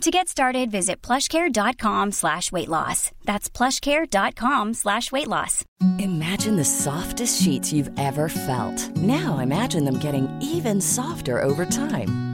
To get started, visit plushcare.com slash weight loss. That's plushcare.com slash weight loss. Imagine the softest sheets you've ever felt. Now imagine them getting even softer over time.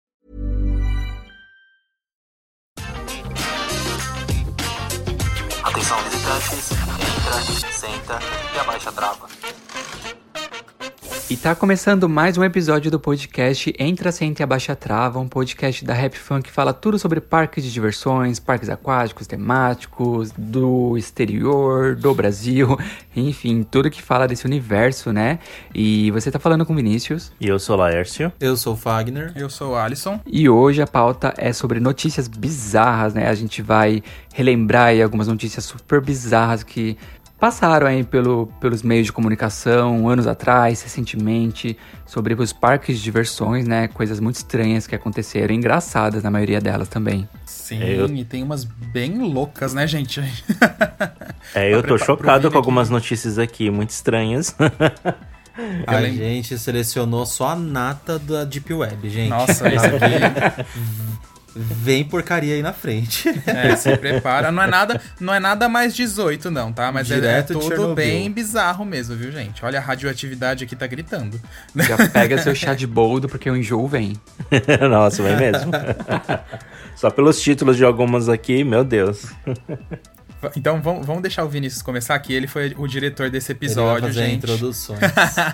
Atenção visitantes, entra, senta e abaixa a trava. E tá começando mais um episódio do podcast Entra, Senta e Abaixa Trava, um podcast da Rap Fun que fala tudo sobre parques de diversões, parques aquáticos, temáticos, do exterior, do Brasil, enfim, tudo que fala desse universo, né? E você tá falando com o Vinícius. E eu sou Laércio. Eu sou o Fagner. Eu sou o Alisson. E hoje a pauta é sobre notícias bizarras, né? A gente vai relembrar aí algumas notícias super bizarras que passaram aí pelo, pelos meios de comunicação anos atrás, recentemente, sobre os parques de diversões, né? Coisas muito estranhas que aconteceram, engraçadas na maioria delas também. Sim, É, eu- e tem umas bem loucas, né, gente? É, eu tô chocado com algumas Vini notícias aqui, muito estranhas. A lembro- gente selecionou só a nata da Deep Web, gente. Nossa, isso aqui Vem porcaria aí na frente. é, se prepara. Não é nada, não é nada mais 18, não, tá? Mas é- é, Direto de tudo bem bizarro mesmo, viu, gente? Olha, a radioatividade aqui tá gritando. Já pega seu chá de boldo, porque o enjoo vem. Nossa, vai mesmo. Só pelos títulos de algumas aqui, meu Deus. Então vamos, vamos deixar o Vinícius começar aqui. Ele foi o diretor desse Ele vai episódio, fazer gente. introduções.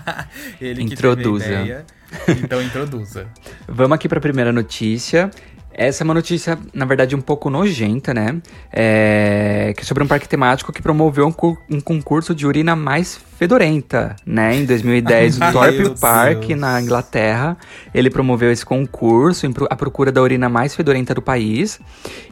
Ele que Introduza. teve a ideia. Então introduza. Vamos aqui para a primeira notícia. Essa é uma notícia, na verdade, um pouco nojenta, né? É... Que é sobre um parque temático que promoveu um, um concurso de urina mais fedorenta, né? Em 2010, o Thorpe Park, Deus. na Inglaterra, ele promoveu esse concurso à procura da urina mais fedorenta do país.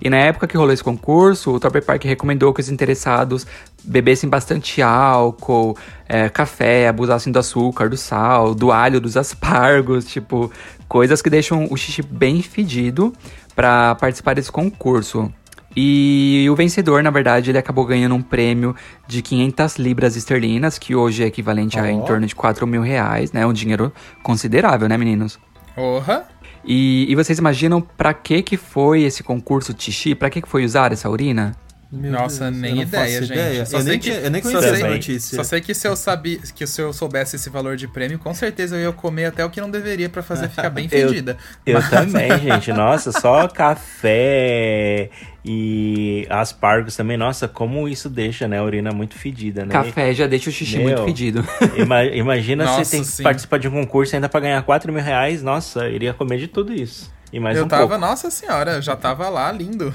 E na época que rolou esse concurso, o Thorpe Park recomendou que os interessados bebessem bastante álcool, é, café, abusassem do açúcar, do sal, do alho, dos aspargos, tipo, coisas que deixam o xixi bem fedido para participar desse concurso. E o vencedor, na verdade, ele acabou ganhando um prêmio de 500 libras esterlinas, que hoje é equivalente a em torno de 4 mil reais, né? Um dinheiro considerável, né, meninos? Porra! E, e vocês imaginam pra que que foi esse concurso Tixi? Pra que que foi usar essa urina? Meu Nossa, Deus, nem eu ideia, gente. ideia. Só Eu sei nem, que- tinha- eu nem só conhecia essa sei- notícia. Só sei que se eu sabia, que se eu soubesse esse valor de prêmio, com certeza eu ia comer até o que não deveria pra fazer ficar bem Eu- fedida. Eu Mas- também, gente. Nossa, só café e aspargos também. Nossa, como isso deixa, né? A urina muito fedida, né? Café já deixa o xixi Meu. muito fedido. Ima- imagina Nossa, você tem que participar de um concurso ainda pra ganhar 4 mil reais. Nossa, eu iria comer de tudo isso. E mais eu um tava, pouco. nossa senhora, eu já tava lá, lindo.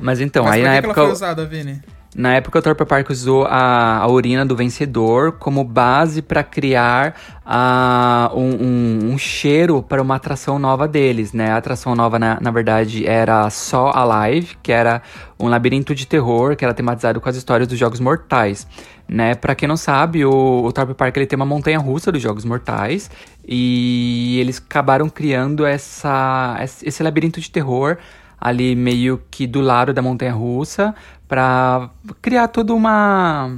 Mas então, Mas aí na que, que ela foi época, usada, Vini? na época o Thorpe Park usou a, a urina do vencedor como base pra criar ah, um, um- um cheiro para uma atração nova deles, né? A atração nova, na, na verdade, era só Alive, que era um labirinto de terror que era tematizado com as histórias dos Jogos Mortais. Né? Pra quem não sabe, o, o Thorpe Park ele tem uma montanha russa dos Jogos Mortais e eles acabaram criando essa, esse labirinto de terror ali meio que do lado da montanha russa pra criar toda uma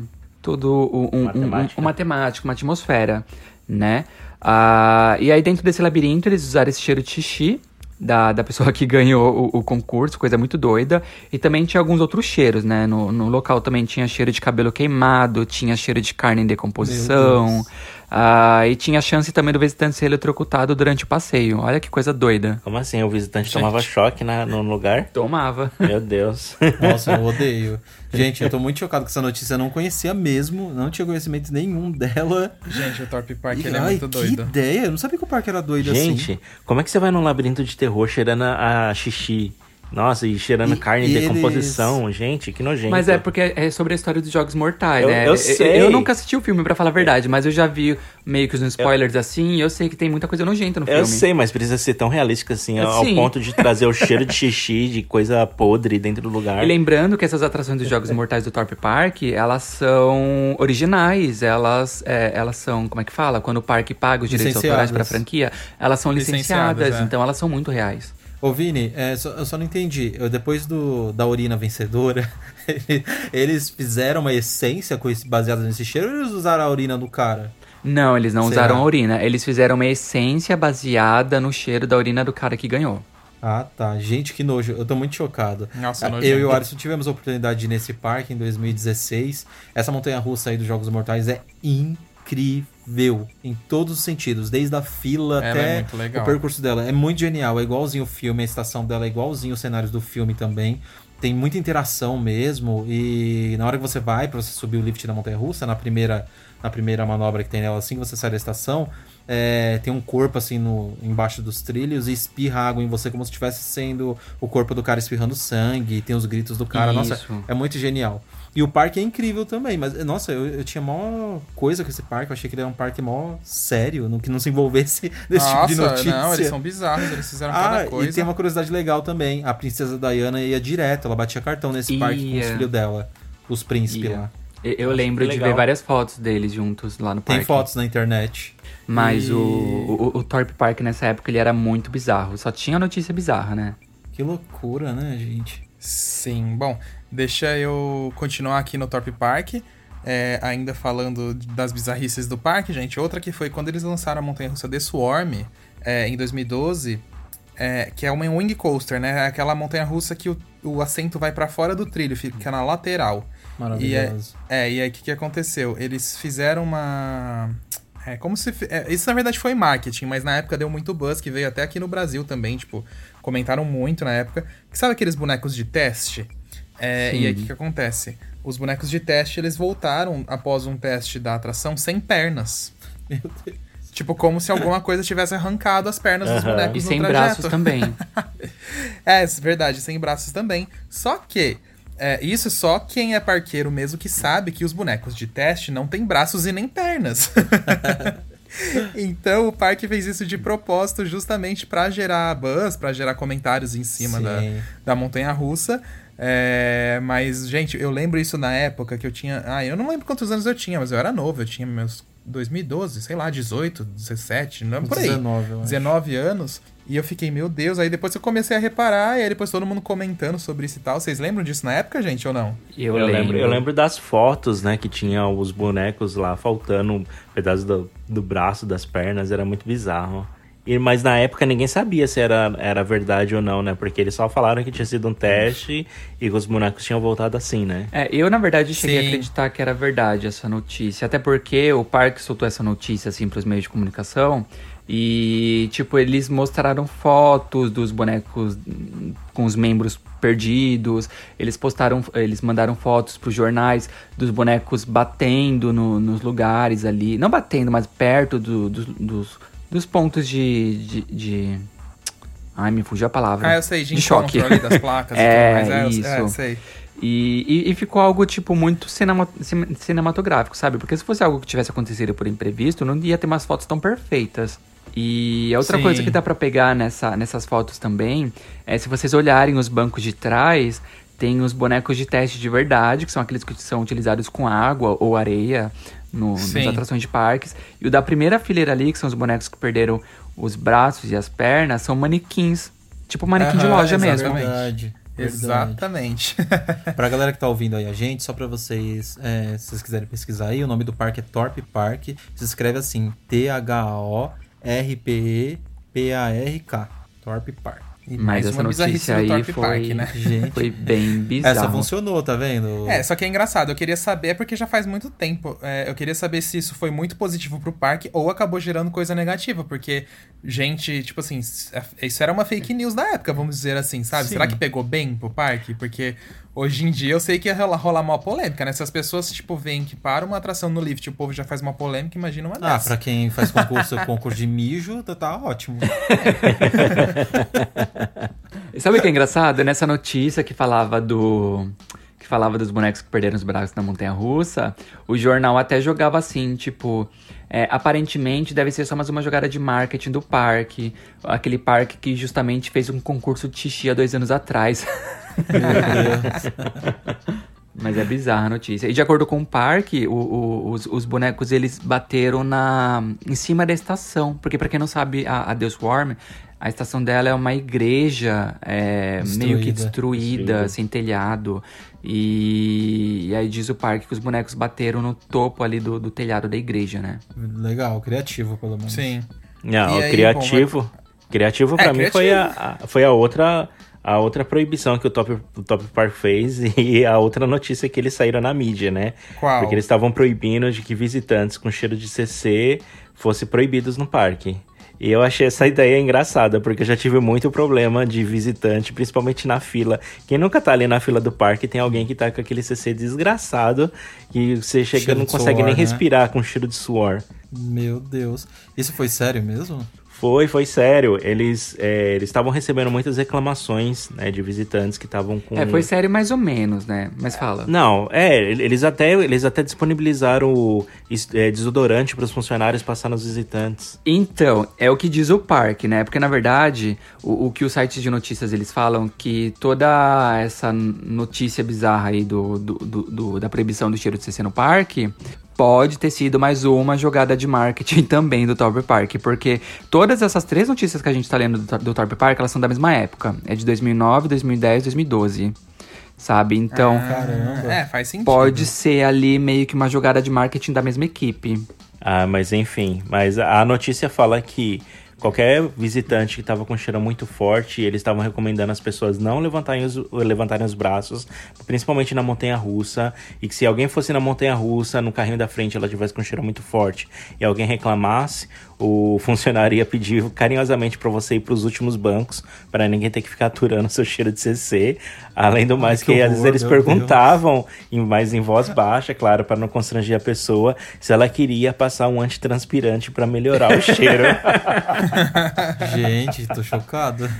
todo um, um- Uma um- temática. uma temática, uma atmosfera, né? Ah, e aí dentro desse labirinto eles usaram esse cheiro de xixi da, da pessoa que ganhou o, o concurso, coisa muito doida. E também tinha alguns outros cheiros, né? No, no local também tinha cheiro de cabelo queimado, tinha cheiro de carne em decomposição. Ah, e tinha chance também do visitante ser eletrocutado durante o passeio. Olha que coisa doida. Como assim? O visitante tomava choque na, no lugar? Tomava. Meu Deus. Nossa, eu odeio. Gente, eu tô muito chocado com essa notícia. Eu não conhecia mesmo, não tinha conhecimento nenhum dela. Gente, o Torp Park, E, ele é ai, muito que doido. ideia! Eu não sabia que o parque era doido assim. Gente, como é que você vai num labirinto de terror cheirando a a xixi? Nossa, e cheirando E carne eles- decomposição. Gente, que nojento. Mas é porque é sobre a história dos Jogos Mortais, Eu- né? eu sei. Eu nunca assisti o filme, pra falar a verdade, mas eu já vi meio que os spoilers assim, e eu sei que tem muita coisa nojenta no Eu filme. sei, mas precisa ser tão realística assim, É, ao ponto de trazer o cheiro de xixi, de coisa podre dentro do lugar. E lembrando que essas atrações dos Jogos Mortais do Torp Park, elas são originais, elas, é, elas são, como é que fala? Quando o parque paga os direitos autorais pra franquia, elas são licenciadas, Licenciadas, é. então elas são muito reais. Ô, Vini, é, só- eu só não entendi. Eu, depois do, da urina vencedora, eles fizeram uma essência com esse, baseada nesse cheiro ou eles usaram a urina do cara? Não, eles não Será? usaram a urina, eles fizeram uma essência baseada no cheiro da urina do cara que ganhou. Ah, tá. Gente, que nojo. Eu tô muito chocado. Nossa, Ah, nojento. eu e o Alisson tivemos a oportunidade de ir nesse parque em 2016. Essa montanha-russa aí dos Jogos Mortais é incrível em todos os sentidos, desde a fila Ela até é muito legal. o percurso dela. É muito genial, é igualzinho o filme, a estação dela é igualzinho os cenários do filme também. Tem muita interação mesmo e na hora que você vai para você subir o lift da montanha-russa, na primeira na primeira manobra que tem nela assim que você sai da estação, é, tem um corpo assim no embaixo dos trilhos e espirra água em você como se estivesse sendo o corpo do cara espirrando sangue, tem os gritos do cara. Nossa, Isso. é muito genial. E o parque é incrível também, mas nossa, eu, eu tinha mó coisa com esse parque, eu achei que ele era um parque mó sério, no, que não se envolvesse nesse tipo de Nossa, notícia. não, eles são bizarros, eles fizeram Ah, cada coisa. e tem uma curiosidade legal também. A princesa Diana ia direto, ela batia cartão nesse parque com os filhos dela, os príncipes Ia. lá. Eu, lembro de ver várias fotos deles juntos lá no Tem parque. fotos na internet. Mas E- o, o, o Torp Park nessa época ele era muito bizarro. Só tinha notícia bizarra, né? Que loucura, né, gente? Sim, bom, deixa eu continuar aqui no Torp Park. é, ainda falando das bizarrices do parque, gente. Outra que foi quando eles lançaram a montanha russa The Swarm é, em 2012, é, que é uma wing coaster, né? É Aquela montanha russa que o, o assento vai pra fora do trilho, fica na lateral. E é, Maravilhoso. é, e aí o que, que aconteceu? Eles fizeram uma. É como se. é, isso na verdade foi marketing, mas na época deu muito buzz, que veio até aqui no Brasil também, tipo, comentaram muito na época. Que sabe aqueles bonecos de teste? É, e aí o que, que acontece? Os bonecos de teste, eles voltaram após um teste da atração sem pernas. Meu Deus. Tipo, como se alguma coisa tivesse arrancado as pernas dos Aham. bonecos E no sem trajeto. braços também. É, é verdade, sem braços também. Só que, é, isso só quem é parqueiro mesmo que sabe que os bonecos de teste não têm braços e nem pernas. então o parque fez isso de propósito justamente pra gerar buzz, pra gerar comentários em cima da, da montanha russa. É, mas, gente, eu lembro isso na época que eu tinha. Ah, eu não lembro quantos anos eu tinha, mas eu era novo, eu tinha meus 2012, sei lá, 18, 17, não por aí. 19, eu acho. 19 anos. E eu fiquei, meu Deus. Aí depois eu comecei a reparar, e aí depois todo mundo comentando sobre isso e tal. Vocês lembram disso na época, gente, ou não? Eu, Eu, lembro. lembro, eu lembro das fotos, né, que tinha os bonecos lá faltando um pedaço do, do braço, das pernas, era muito bizarro. Mas na época ninguém sabia se era, era verdade ou não, né? Porque eles só falaram que tinha sido um teste e que os bonecos tinham voltado assim, né? É, eu, na verdade, cheguei Sim. a acreditar que era verdade essa notícia. Até porque o parque soltou essa notícia, assim, pros meios de comunicação. E, tipo, eles mostraram fotos dos bonecos com os membros perdidos. Eles postaram, eles mandaram fotos pros jornais dos bonecos batendo no- nos lugares ali. Não batendo, mas perto do- dos- dos, dos pontos de, de, de- Ai, me fugiu a palavra. Ah, eu sei, de, de choque. ali das placas É, e tudo mais. É, eu- isso. É, sei. E, e- e ficou algo, tipo, muito cinema- cin- cinematográfico, sabe? Porque se fosse algo que tivesse acontecido por imprevisto, não ia ter umas fotos tão perfeitas. E a outra Sim. coisa que dá pra pegar nessa, nessas fotos também é se vocês olharem os bancos de trás, tem os bonecos de teste de verdade, que são aqueles que são utilizados com água ou areia no, nas atrações de parques. E o da primeira fileira ali, que são os bonecos que perderam os braços e as pernas, são manequins. Tipo manequim de loja exatamente. mesmo. Verdade. Exatamente. pra galera que tá ouvindo aí a gente, só pra vocês, é, se vocês quiserem pesquisar aí, o nome do parque é Torp Park. Se escreve assim, T-H-O-R-P-E-P-A-R-K. Torp Park. E Mas essa notícia aí foi, Park, né? Gente, foi bem bizarro. Essa funcionou, tá vendo? É, só que é engraçado. Eu queria saber, é porque já faz muito tempo. É, eu queria saber se isso foi muito positivo pro parque ou acabou gerando coisa negativa. Porque, gente, tipo assim, é, isso era uma fake news da época, vamos dizer assim, sabe? Sim. Será que pegou bem pro parque? Porque Hoje em dia eu sei que ia rolar, rolar uma polêmica, né? Se as pessoas, tipo, veem que para uma atração no lift o povo já faz uma polêmica, imagina uma ah, dessa. Ah, pra quem faz concurso, concurso de mijo, tá, tá ótimo. Sabe o que é engraçado? Nessa notícia que falava do que falava dos bonecos que perderam os braços na montanha russa, o jornal até jogava assim, tipo, é, aparentemente deve ser só mais uma jogada de marketing do parque, aquele parque que justamente fez um concurso de xixi há dois anos atrás. Mas é bizarra a notícia. E de acordo com o parque, o, o, os, os, bonecos eles bateram na em cima da estação. Porque para quem não sabe, a, a Deus Warm, a estação dela é uma igreja é, meio que destruída, destruída, sem telhado. E, e, aí diz o parque que os bonecos bateram no topo ali do, do telhado da igreja, né? Legal, criativo pelo menos. Sim. Não, aí, criativo. Bom, vai... Criativo para é, mim criativo. foi a, a, foi a outra a outra proibição que o Top, o Top Park fez e a outra notícia que eles saíram na mídia, né? Qual? Porque eles estavam proibindo de que visitantes com cheiro de CC fossem proibidos no parque. E eu achei essa ideia engraçada, porque eu já tive muito problema de visitante, principalmente na fila. Quem nunca tá ali na fila do parque tem alguém que tá com aquele CC desgraçado, que você chega e não consegue suor, nem né? respirar com cheiro de suor. Meu Deus. Isso foi sério mesmo? Foi, foi sério. Eles é, eles estavam recebendo muitas reclamações né, de visitantes que estavam com. É, foi sério mais ou menos, né? Mas fala. Não, é, eles até, eles até disponibilizaram o é, desodorante para os funcionários passar nos visitantes. Então, é o que diz o parque, né? Porque na verdade, o, o que os sites de notícias eles falam que toda essa notícia bizarra aí do, do, do, do da proibição do cheiro de CC no parque pode ter sido mais uma jogada de marketing também do Torp Park, porque todas essas três notícias que a gente tá lendo do, do Torp Park, elas são da mesma época. É de 2009, 2010, 2012. Sabe? Então, ah, é, faz sentido. pode ser ali meio que uma jogada de marketing da mesma equipe. Ah, mas enfim, mas a notícia fala que qualquer visitante que estava com cheiro muito forte, eles estavam recomendando as pessoas não levantarem os, levantarem os braços, principalmente na montanha russa, e que se alguém fosse na montanha russa, no carrinho da frente ela tivesse com cheiro muito forte e alguém reclamasse, o funcionário ia pedir carinhosamente para você ir para os últimos bancos, para ninguém ter que ficar aturando seu cheiro de CC. Além do mais, Ai, que, que às vezes eles perguntavam, em, mais em voz baixa, claro, para não constranger a pessoa, se ela queria passar um antitranspirante para melhorar o cheiro. gente, tô chocado.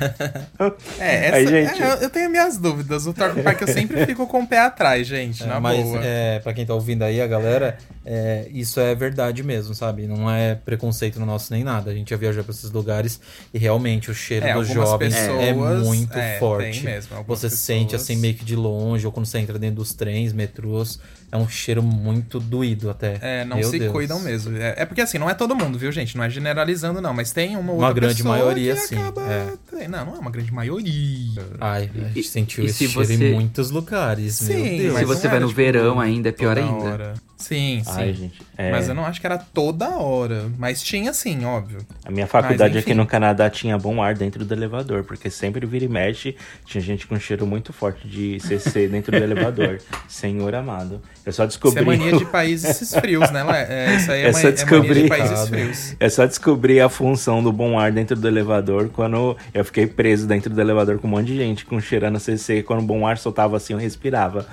É, essa, Aí, gente... É, eu tenho minhas dúvidas. O Torque Park eu sempre fico com o pé atrás, gente, é, na mas, boa. É, pra quem tá ouvindo aí, a galera, é, isso é verdade mesmo, sabe? Não é preconceito no nosso nem nada. A gente já viajou para esses lugares e realmente o cheiro é, dos jovens é pessoas, é muito é, forte. Mesmo, você pessoas... sente assim meio que de longe, ou quando você entra dentro dos trens, metrôs, é um cheiro muito doído até. É, não Meu se Deus. cuidam mesmo. É, é, porque assim, não é todo mundo, viu, gente? Não é generalizando, não. Mas tem uma outra Uma grande maioria, sim. É. Não, não é uma grande maioria. Ai, a gente e, sentiu e esse cheiro você... em muitos lugares. Sim, Meu Deus. se você vai no tipo, verão ainda, é pior ainda. Hora. Sim, sim. Ai, gente, é... Mas eu não acho que era toda hora. Mas tinha sim, óbvio. A minha faculdade aqui no Canadá tinha bom ar dentro do elevador, porque sempre vira e mexe, tinha gente com cheiro muito forte de CC dentro do elevador. Senhor amado. Eu só descobri. Isso é mania de países frios, né? É, isso aí é, é, só descobrir... é mania de países frios. É só descobrir a função do bom ar dentro do elevador quando eu fiquei preso dentro do elevador com um monte de gente com cheirando CC. Quando o bom ar soltava assim, eu respirava.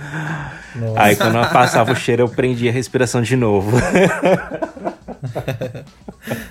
Nossa. Aí quando passava o cheiro, eu prendia a respiração de novo.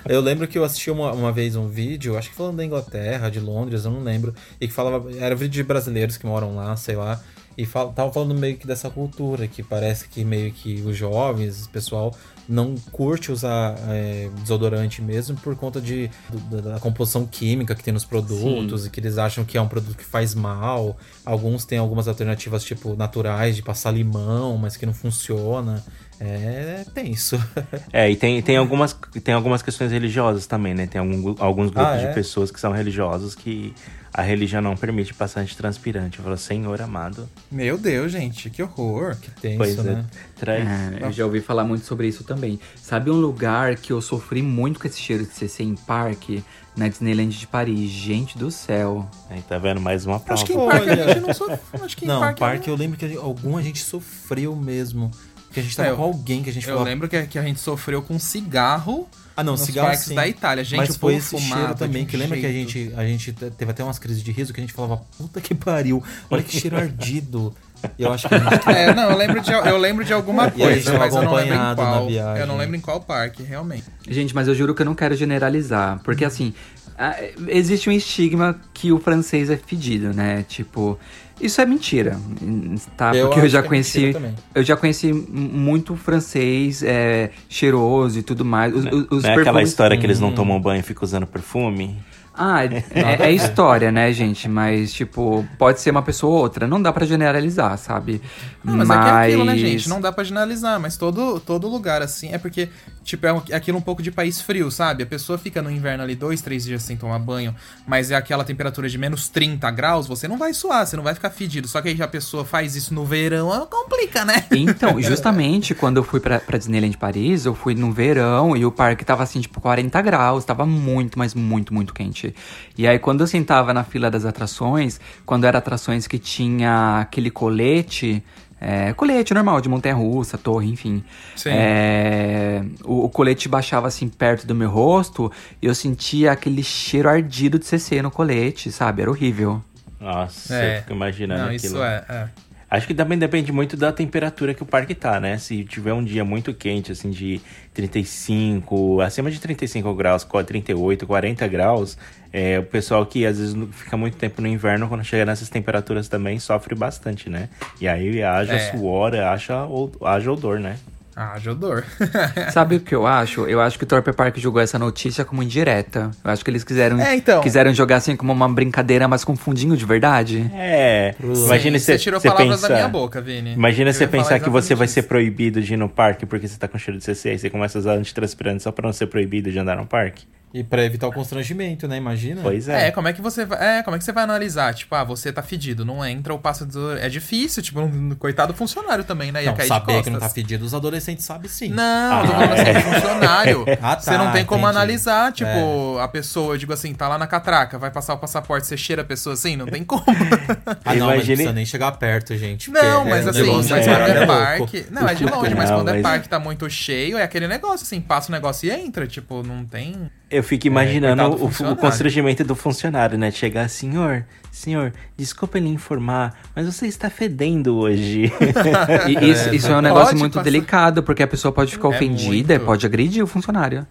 eu lembro que eu assisti uma, uma vez um vídeo, acho que falando da Inglaterra, de Londres, eu não lembro, e que falava, era vídeo de brasileiros que moram lá, sei lá, e fal, tava falando meio que dessa cultura, que parece que meio que os jovens, o pessoal, não curte usar é, desodorante mesmo por conta de, do, da composição química que tem nos produtos Sim. e que eles acham que é um produto que faz mal. Alguns têm algumas alternativas, tipo, naturais, de passar limão, mas que não funciona. É tenso. É, e tem, tem, algumas, tem algumas questões religiosas também, né? Tem algum, alguns grupos ah, é? de pessoas que são religiosos que a religião não permite passagem transpirante. Eu falo, Senhor amado. Meu Deus, gente, que horror. Que tenso, Pois né? é, traz. É, eu já ouvi falar muito sobre isso também. Sabe um lugar que eu sofri muito com esse cheiro de CC em parque? Na Disneyland de Paris. Gente do céu. Aí tá vendo mais uma prova. Acho que em parque a gente não sofreu. Acho que em Não, parque, parque, eu lembro que a gente- algum a gente sofreu mesmo. Porque a gente tava É, eu- com alguém que a gente Eu falou. lembro que, que a gente sofreu com cigarro Ah, não, nos cigarro parques sim. da Itália. Gente, Mas o foi esse cheiro também, que lembra que a jeito. gente, a gente te- teve até umas crises de riso que a gente falava, puta que pariu, olha que cheiro ardido. Eu acho que a gente... É, não, eu lembro de, eu lembro de alguma coisa, mas eu não lembro em qual. viagem. Eu não lembro em qual parque, realmente. Gente, mas eu juro que eu não quero generalizar. Porque assim, existe um estigma que o francês é fedido, né? Tipo, isso é mentira, tá? Eu Porque eu já é conheci. também. eu já conheci muito francês é, cheiroso e tudo mais. Os, os- os Não é aquela história que Hum. eles não tomam banho e ficam usando perfume? Ah, é, é história, né, gente? Mas, tipo, pode ser uma pessoa ou outra. Não dá pra generalizar, sabe? Não, mas, é que é aquilo, né, gente? Não dá pra generalizar, mas todo, todo lugar assim é porque, tipo, é um- é aquilo um pouco de país frio, sabe? A pessoa fica no inverno ali dois, três dias sem tomar banho, mas é aquela temperatura de menos 30 graus, você não vai suar, você não vai ficar fedido. Só que aí a pessoa faz isso no verão, complica, né? Então, justamente quando eu fui pra, pra Disneyland Paris, eu fui no verão e o parque tava assim, tipo, 40 graus, tava muito, mas muito, muito quente. E aí, quando eu sentava na fila das atrações, quando eram atrações que tinha aquele colete. É, colete normal, de montanha-russa, torre, enfim. Sim. É, o, o colete baixava assim perto do meu rosto e eu sentia aquele cheiro ardido de CC no colete, sabe? Era horrível. Nossa, É. eu fico imaginando Não, aquilo. isso é, é. Acho que também depende muito da temperatura que o parque tá, né? Se tiver um dia muito quente, assim, de 35, acima de 35 graus, 38, 40 graus, é, o pessoal que às vezes fica muito tempo no inverno, quando chega nessas temperaturas também, sofre bastante, né? E aí haja É. suor, haja, haja odor, né? De odor. Sabe o que eu acho? Eu acho que o Torpe Park jogou essa notícia como indireta. Eu acho que eles quiseram, É, então. quiseram jogar assim como uma brincadeira, mas com fundinho de verdade. É, imagina Sim, você você tirou você palavras pensa, da minha boca, Vini. Imagina Eu você pensar que você vai ser proibido de ir no parque porque você tá com cheiro de CC, aí você começa a usar antitranspirante só pra não ser proibido de andar no parque. E pra evitar o constrangimento, né? Imagina. Pois É. é. como é que você vai. É, como é que você vai analisar? Tipo, ah, você tá fedido, não entra ou passa do. É difícil, tipo, um coitado funcionário também, né? Ia Não, cair de saber costas. que não tá pedido, os adolescentes sabem sim. Não, tô falando assim, de funcionário. Ah, tá, você não tem como entendi. analisar, tipo, a pessoa, eu digo assim, tá lá na catraca, vai passar o passaporte, você cheira a pessoa assim? Não tem como. Ah, não, mas não Imagine- precisa nem chegar perto, gente. Não, mas é, assim, o negócio mas é quando é parque. Não, é de longe, mas quando é mas- parque tá muito cheio, é aquele negócio, assim, passa o negócio e entra. Tipo, não tem. Eu fico imaginando do o, o constrangimento do funcionário, né? Chegar, senhor, senhor, desculpa ele informar, mas você está fedendo hoje. E isso, isso é um negócio muito passar. delicado, porque a pessoa pode ficar É ofendida e muito. pode agredir o funcionário.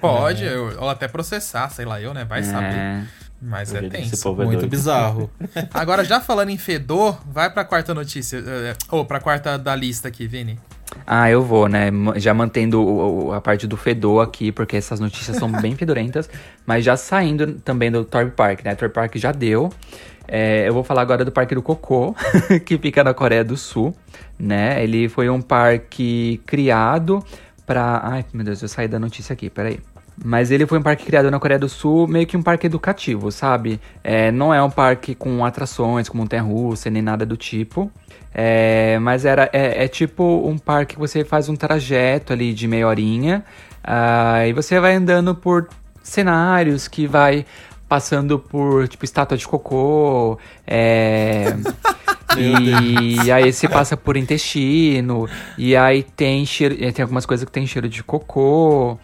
Pode, eu- ou até processar, sei lá, eu, né? Vai saber. É. Mas é tenso. povo é Muito doido. bizarro. Agora, já falando em fedor, vai pra quarta notícia. Ou pra quarta da lista aqui, Vini. Ah, eu vou, né? Já mantendo o- o- a parte do fedor aqui, porque essas notícias são bem fedorentas. Mas já saindo também do Torp Park, né? Torp Park já deu. É, eu vou falar agora do Parque do Cocô, que fica na Coreia do Sul, né? Ele foi um parque criado pra... Ai, meu Deus, eu saí da notícia aqui, peraí. Mas ele foi um parque criado na Coreia do Sul, meio que um parque educativo, sabe? É, não é um parque com atrações, com montanha-russa, nem nada do tipo. É, mas era, é, é tipo um parque que você faz um trajeto ali de meia horinha. ah, e você vai andando por cenários que vai passando por, tipo, estátua de cocô. É... E aí você passa por intestino, e aí tem cheiro, tem algumas coisas que tem cheiro de cocô.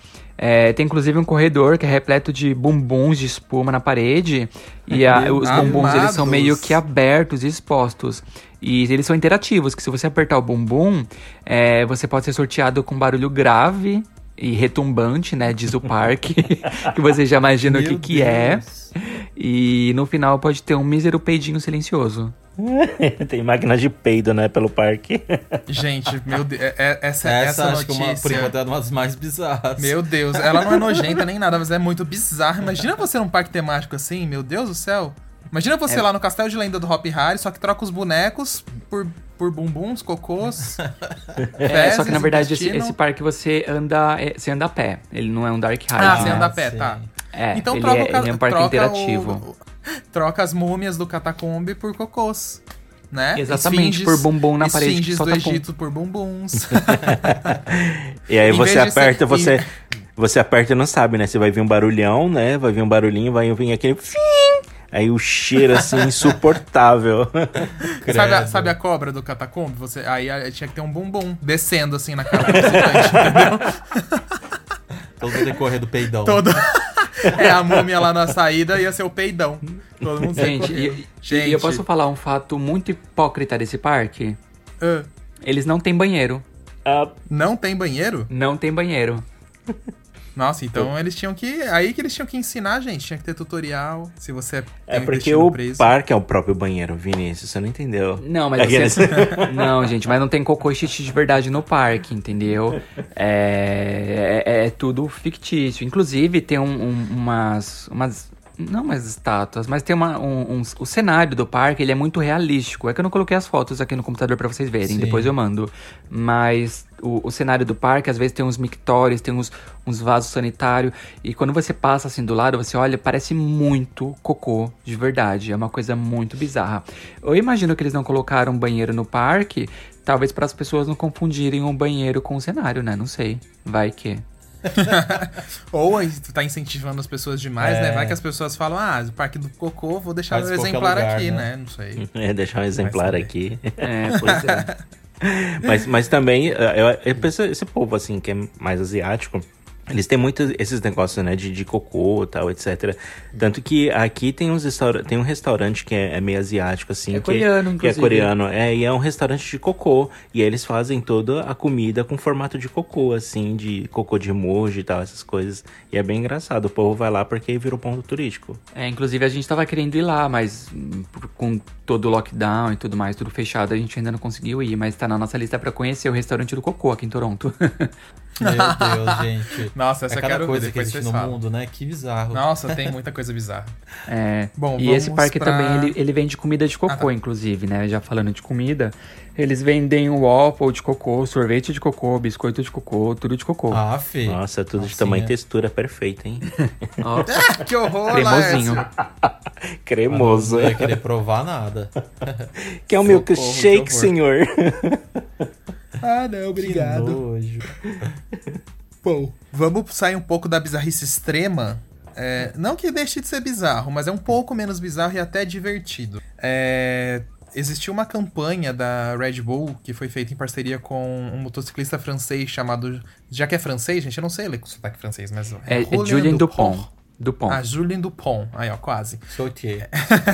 É, tem inclusive um corredor que é repleto de bumbuns de espuma na parede. E a- Meu os bumbuns eles são meio que abertos e expostos. E eles são interativos, que se você apertar o bumbum, é, você pode ser sorteado com barulho grave e retumbante, né? Diz o parque. que você já imagina o que, Meu que é. E no final pode ter um mísero peidinho silencioso. Tem máquinas de peido, né, pelo parque. Gente, meu Deus, é- é- essa, Essa, essa, acho que é uma, por notícia. enquanto é uma das mais bizarras. Meu Deus, ela não é nojenta nem nada, mas é muito bizarra. Imagina você num parque temático assim, meu Deus do céu. Imagina você É. lá no Castelo de Lenda do Hop Harry, só que troca os bonecos por, por bumbuns, cocôs. É, só que na verdade esse, esse parque você anda, é, você anda a pé. Ele não é um dark ride. Ah, né? você anda a pé, sim. tá. É, então ele, troca é, o ca- ele é um parque troca interativo. o- troca as múmias do catacombe por cocôs. Né? Exatamente, por bumbum na parede Esfinges do solta pum. Egito por bumbuns. E aí Em você aperta, e- você, você aperta e não sabe, né? Você vai vir um barulhão, né? Vai vir um barulhinho, vai vir aquele... fim. Aí o cheiro, assim, insuportável. sabe, a, sabe a cobra do catacombe? Você, aí aí tinha que ter um bumbum descendo assim na cara do visitante, entendeu? Todo o decorrer do peidão. Todo... É, a múmia lá na saída ia ser o peidão. Todo mundo Gente, correndo. e, Gente. e eu posso falar um fato muito hipócrita desse parque? Ah, Eles não têm banheiro. Ah, não tem banheiro? Não tem banheiro. Nossa, então eles tinham que. Aí que eles tinham que ensinar, gente. Tinha que ter tutorial. Se você é tem porque o preso. parque é o próprio banheiro, Vinícius. Você não entendeu. Não, mas Aqueles- você... Não, gente, mas não tem cocô e xixi de verdade no parque, entendeu? É, é, é tudo fictício. Inclusive, tem um- um- umas, umas... Não umas estátuas, mas tem uma, um, um- O cenário do parque, ele é muito realístico. É que eu não coloquei as fotos aqui no computador pra vocês verem, Sim. depois eu mando. Mas o, o cenário do parque, às vezes tem uns mictórios, tem uns, uns vasos sanitários. E quando você passa assim do lado, você olha, parece muito cocô, de verdade. É uma coisa muito bizarra. Eu imagino que eles não colocaram banheiro no parque, talvez para as pessoas não confundirem o banheiro com o cenário, né? Não sei. Vai que. Ou tu tá incentivando as pessoas demais, É. né? Vai que as pessoas falam, ah, o parque do cocô, vou deixar Faz qualquer exemplar lugar, aqui, né? né? Não sei. É, deixar um exemplar aqui. É, pois é. mas, mas também, eh, eu, eu penso, esse povo, assim, que é mais asiático, eles têm muito esses negócios, né, de, de cocô e tal, etc. Tanto que aqui tem, uns restaura tem um restaurante que é, é meio asiático, assim. É que, coreano, Que é coreano, é, e é um restaurante de cocô. E aí eles fazem toda a comida com formato de cocô, assim, de cocô de emoji e tal, essas coisas. E é bem engraçado, o povo vai lá porque virou ponto turístico. É, inclusive a gente tava querendo ir lá, mas hum, com todo o lockdown e tudo mais, tudo fechado, a gente ainda não conseguiu ir, mas tá na nossa lista pra conhecer o restaurante do Cocô aqui em Toronto. Meu Deus, gente. Nossa, essa é eu cada quero ver, coisa que existe no mundo, né? Que bizarro. Nossa, tem muita coisa bizarra. É, Bom, e esse parque pra- também, ele, ele vende comida de cocô, Ah, tá. inclusive, né? Já falando de comida, eles vendem o waffle de cocô, sorvete de cocô, biscoito de cocô, tudo de cocô. Ah, Fê. Nossa, tudo de Assim, tamanho e é. textura perfeita, hein? Ó, que horror, cremosinho. Cremoso. Não ia querer provar nada. Que é um Socorro, milkshake, senhor. Ah, não, obrigado. Que nojo. Bom, vamos sair um pouco da bizarrice extrema. É, não que deixe de ser bizarro, mas é um pouco menos bizarro e até divertido. É, existiu uma campanha da Red Bull que foi feita em parceria com um motociclista francês chamado. Já que é francês, gente, eu não sei ler com sotaque francês, mas. É, é Roland Julien Dupont. Dupont. Ah, Julien Dupont. Aí, ó, quase. Sautier.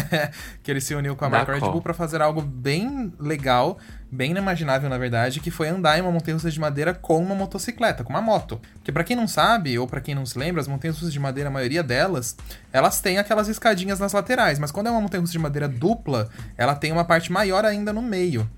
que ele se uniu com a marca Red. Bull pra fazer algo bem legal, bem inimaginável, na verdade, que foi andar em uma montanha-russa de madeira com uma motocicleta, com uma moto. Porque pra quem não sabe, ou pra quem não se lembra, as montanhas-russas de madeira, a maioria delas, elas têm aquelas escadinhas nas laterais, mas quando é uma montanha-russa de madeira dupla, ela tem uma parte maior ainda no meio.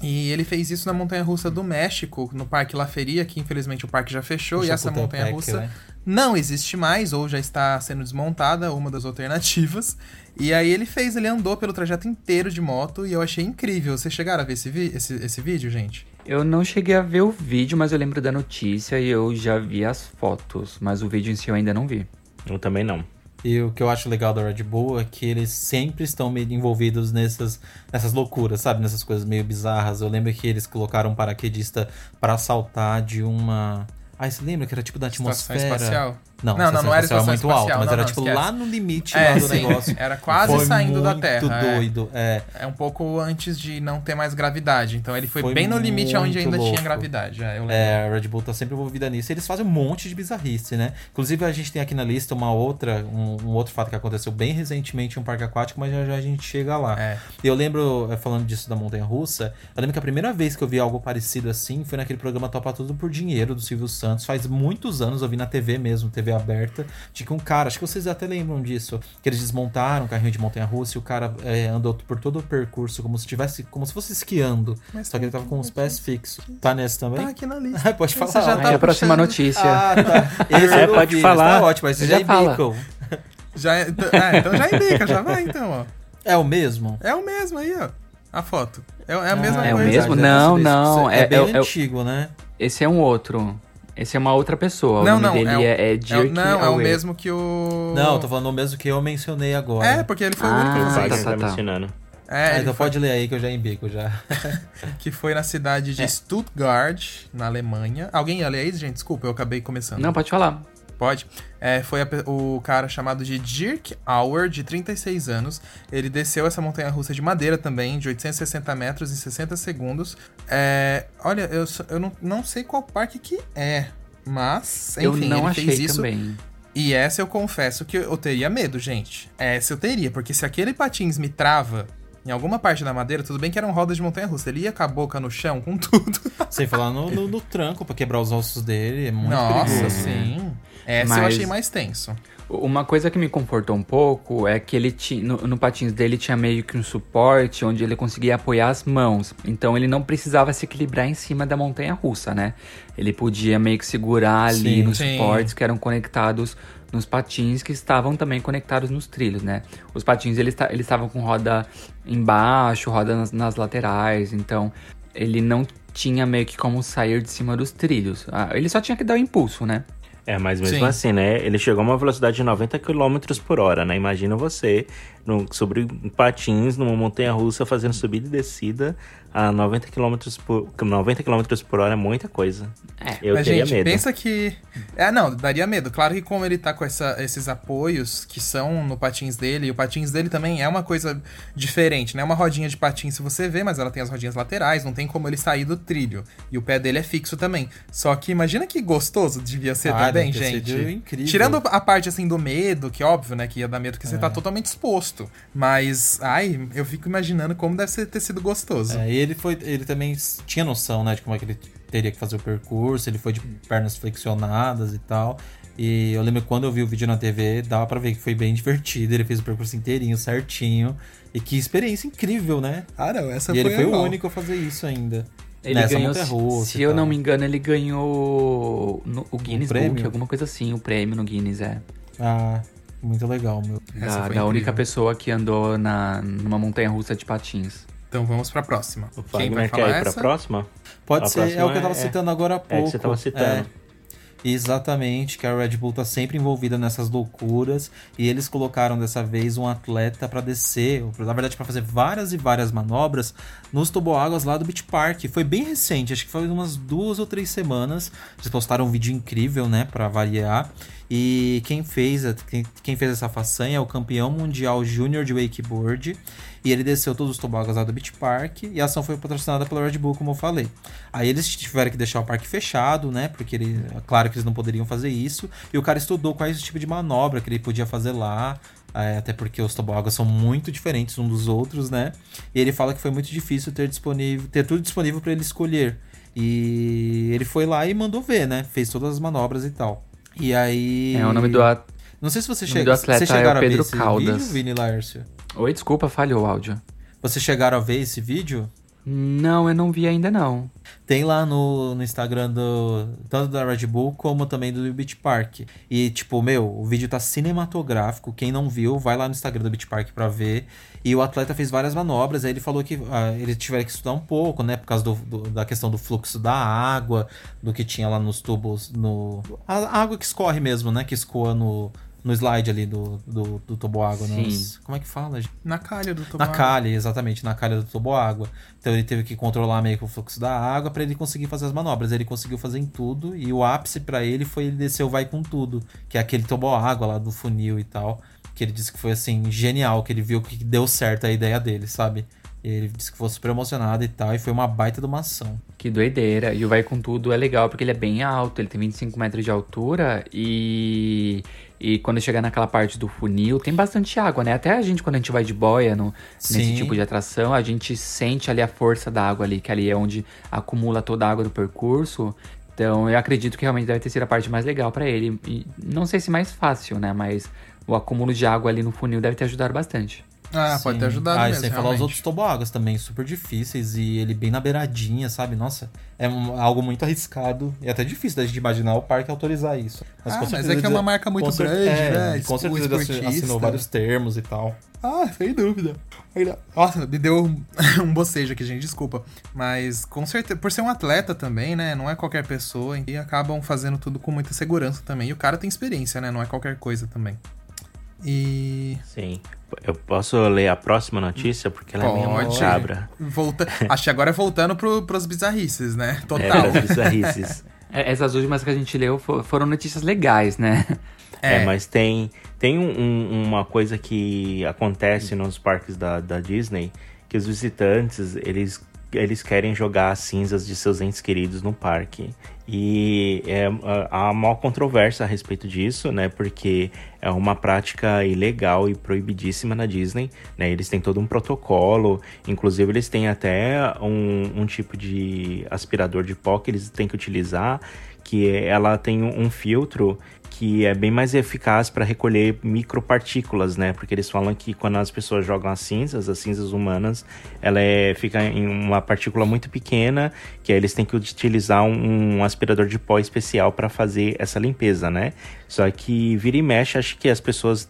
E ele fez isso na montanha-russa do México, no Parque La Feria, que infelizmente o parque já fechou, e essa Chapultepec, montanha-russa né? Não existe mais, ou já está sendo desmontada, uma das alternativas. E aí ele fez, ele andou pelo trajeto inteiro de moto e eu achei incrível. Vocês chegaram a ver esse, esse, esse vídeo, gente? Eu não cheguei a ver o vídeo, mas eu lembro da notícia e eu já vi as fotos, mas o vídeo em si eu ainda não vi. Eu também não. E o que eu acho legal da Red Bull é que eles sempre estão meio envolvidos nessas, nessas loucuras, sabe? Nessas coisas meio bizarras. Eu lembro que eles colocaram um paraquedista pra saltar de uma. Ah, você lembra que era tipo da Estação atmosfera? espacial? Não, Não, não, não era estação estação muito alto, espacial, mas não, era não, tipo esquece. lá no limite É, lá do sim, negócio. era quase Foi saindo da muito Terra, é. doido, é. É um pouco antes de não ter mais gravidade. Então ele foi, Foi bem no limite onde muito ainda louco. tinha gravidade. É, eu lembro. É, a Red Bull tá sempre envolvida nisso. Eles fazem um monte de bizarrice, né? Inclusive, a gente tem aqui na lista uma outra, um, um outro fato que aconteceu bem recentemente em um parque aquático, mas já já a gente chega lá. É. Eu lembro, eh, falando disso da Montanha Russa, eu lembro que a primeira vez que eu vi algo parecido assim foi naquele programa Topa Tudo por Dinheiro do Silvio Santos. Faz muitos anos, eu vi na TV mesmo, TV aberta. Tinha que um cara, acho que vocês até lembram disso, que eles desmontaram um carrinho de Montanha Russa e o cara eh, andou por todo o percurso como se tivesse, como se fosse esquiando. Mas Só que ele tava com os pés fixos. Tá nesse também? Tá aqui na lista. Pode Você falar. já Aí tá a próxima puxando. notícia. Ah, tá. Esse É, pode vi, falar. Tá ótimo, você Já já fala. indicam. Já, é- é, então já indica, já vai então, ó. É o mesmo? É o mesmo aí, ó. A foto. É, é a mesma é o coisa. mesmo? Não, não. É, é- bem é o- é o- antigo, né? Esse é um outro. Esse é uma outra pessoa. Não, o nome não, dele é o- é, é É, Dirk o- não, é o Away. mesmo que o. Não, eu tô falando o mesmo que eu mencionei agora. É, porque ele foi o Ah, único O a tá, fazer Wagner isso. tá, tá, tá. mencionando. É, Ah, então foi- pode ler aí que eu já embico já. que foi na cidade de Stuttgart, na Alemanha. Alguém ia ler isso, gente? Desculpa, eu acabei começando. Não, pode falar. Pode. É, foi a o cara chamado de Dirk Auer, de 36 anos. Ele desceu essa montanha russa de madeira também, de 860 metros em 60 segundos. É, olha, eu, eu não, não sei qual parque que é, mas, enfim, eu não ele achei fez isso. também. E essa eu confesso que eu teria medo, gente. Essa eu teria, porque se aquele patins me trava em alguma parte da madeira, tudo bem que eram rodas de montanha russa. Ele ia com a boca no chão, com tudo. Sem falar no, no- no tranco pra quebrar os ossos dele. É muito Nossa, perigoso. sim. Essa eu Mas- achei mais tenso. Uma coisa que me confortou um pouco é que ele tinha no, no patins dele tinha meio que um suporte onde ele conseguia apoiar as mãos. Então ele não precisava se equilibrar em cima da montanha russa, né? Ele podia meio que segurar ali Sim, nos sim. suportes que eram conectados nos patins que estavam também conectados nos trilhos, né? Os patins eles eles estavam com roda embaixo, roda nas, nas laterais, então ele não tinha meio que como sair de cima dos trilhos. Ah, ele só tinha que dar o impulso, né? É, mas mesmo Sim. assim, né? Ele chegou a uma velocidade de 90 km por hora, né? Imagina você no, sobre patins numa montanha russa fazendo subida e descida a 90 km por 90 km por hora é muita coisa. É. Eu Mas, teria gente, medo. pensa que. É, não, daria medo. Claro que como ele tá com essa- esses apoios que são no patins dele, e o patins dele também é uma coisa diferente, né? Uma rodinha de patins se você vê, mas ela tem as rodinhas laterais, não tem como ele sair do trilho. E o pé dele é fixo também. Só que imagina que gostoso devia ser Ah, ter gente. incrível. Tirando a parte assim do medo, que óbvio, né? Que ia dar medo que você É. tá totalmente exposto. Mas, ai, eu fico imaginando como deve ser- ter sido gostoso. É, e ele foi. Ele também tinha noção, né, de como é que ele teria que fazer o percurso. Ele foi de pernas flexionadas e tal. E eu lembro que quando eu vi o vídeo na TV, dava pra ver que foi bem divertido. Ele fez o percurso inteirinho, certinho. E que experiência incrível, né? Ah, não, essa e ele foi o único a fazer isso ainda. Ele Nessa ganhou, se eu não me engano, ele ganhou no- o Guinness prêmio? Book, alguma coisa assim, o prêmio no Guinness, é. Ah, muito legal, meu. Da, da única pessoa que andou na, numa montanha russa de patins. Então vamos pra próxima. O Quem vai Wagner quer falar ir pra essa? próxima? Pode A ser, é próxima o que eu tava é- citando agora há é que pouco. você tava citando. É, exatamente, que a Red Bull tá sempre envolvida nessas loucuras. E eles colocaram dessa vez um atleta pra descer, na verdade, pra fazer várias e várias manobras nos toboáguas lá do Beach Park. Foi bem recente, acho que foi umas duas ou três semanas. Eles postaram um vídeo incrível, né, pra variar. E quem fez, quem fez essa façanha é o campeão mundial júnior de wakeboard. E ele desceu todos os toboáguas lá do Beach Park. E a ação foi patrocinada pela Red Bull, como eu falei. Aí eles tiveram que deixar o parque fechado, né? Porque ele, claro que eles não poderiam fazer isso. E o cara estudou quais tipo de manobra que ele podia fazer lá. é, até porque os toboáguas são muito diferentes um dos outros, né? E ele fala que foi muito difícil ter disponível, ter tudo disponível para ele escolher. E ele foi lá e mandou ver, né? Fez todas as manobras e tal. E aí. É, o nome do at... Não sei se você chega. Vocês é o chegaram a ver Pedro esse Caldas. vídeo, Vini Laércio? Oi, desculpa, falhou o áudio. Vocês chegaram a ver esse vídeo? Não, eu não vi ainda não. Tem lá no, no Instagram do tanto da Red Bull como também do Beach Park. E tipo, meu, o vídeo tá cinematográfico. Quem não viu, vai lá no Instagram do Beach Park pra ver. E o atleta fez várias manobras. Aí ele falou que ah, ele tiveram que estudar um pouco, né? Por causa do, do- da questão do fluxo da água, do que tinha lá nos tubos, no a água que escorre mesmo, né? Que escoa no, no slide ali do, do, do toboágua. Sim. nos- Como é que fala, gente? Na calha do Na toboágua. calha, exatamente, na calha do toboágua. Então ele teve que controlar meio que o fluxo da água para ele conseguir fazer as manobras. Ele conseguiu fazer em tudo e o ápice para ele foi ele descer o vai com tudo, que é aquele toboágua lá do funil e tal, que ele disse que foi assim genial, que ele viu que deu certo a ideia dele, sabe? Ele disse que foi super emocionado e tal, e foi uma baita de uma ação. Que doideira. E o Vai Com Tudo é legal porque ele é bem alto, ele tem 25 metros de altura e. E quando chegar naquela parte do funil, tem bastante água, né? Até a gente, quando a gente vai de boia no, nesse tipo de atração, a gente sente ali a força da água ali, que ali é onde acumula toda a água do percurso. Então eu acredito que realmente deve ter sido a parte mais legal pra ele. E não sei se mais fácil, né? Mas o acúmulo de água ali no funil deve ter ajudado bastante. Ah, pode ter Sim. ajudado Ah, mesmo, sem falar os realmente. outros toboáguas também, super difíceis e ele bem na beiradinha, sabe? Nossa, é um- algo muito arriscado e até difícil da gente imaginar o parque autorizar isso. Ah, com mas é que é uma marca muito grande, é, né? Com O certeza ele assinou vários termos e tal. Ah, sem dúvida. Nossa, me deu um, um bocejo aqui, gente, desculpa. Mas com certeza, por ser um atleta também, né? Não é qualquer pessoa e acabam fazendo tudo com muita segurança também. E o cara tem experiência, né? Não é qualquer coisa também. E. Sim. Eu posso ler a próxima notícia? Porque ela é meio Pode. macabra. Volta... Acho que agora é voltando pro, pros bizarrices, né? É, Total. das bizarrices. É, Essas últimas que a gente leu fo- foram notícias legais, né? É, É. mas tem, tem um- uma coisa que acontece nos parques da, da Disney, que os visitantes, eles, eles querem jogar as cinzas de seus entes queridos no parque. E é, há uma controvérsia a respeito disso, né? Porque é uma prática ilegal e proibidíssima na Disney, né? Eles têm todo um protocolo, inclusive eles têm até um, um tipo de aspirador de pó que eles têm que utilizar, que ela tem um um filtro que é bem mais eficaz para recolher micropartículas, né? Porque eles falam que quando as pessoas jogam as cinzas, as cinzas humanas, ela é, fica em uma partícula muito pequena, que aí eles têm que utilizar um, um aspirador de pó especial para fazer essa limpeza, né? Só que vira e mexe, acho que as pessoas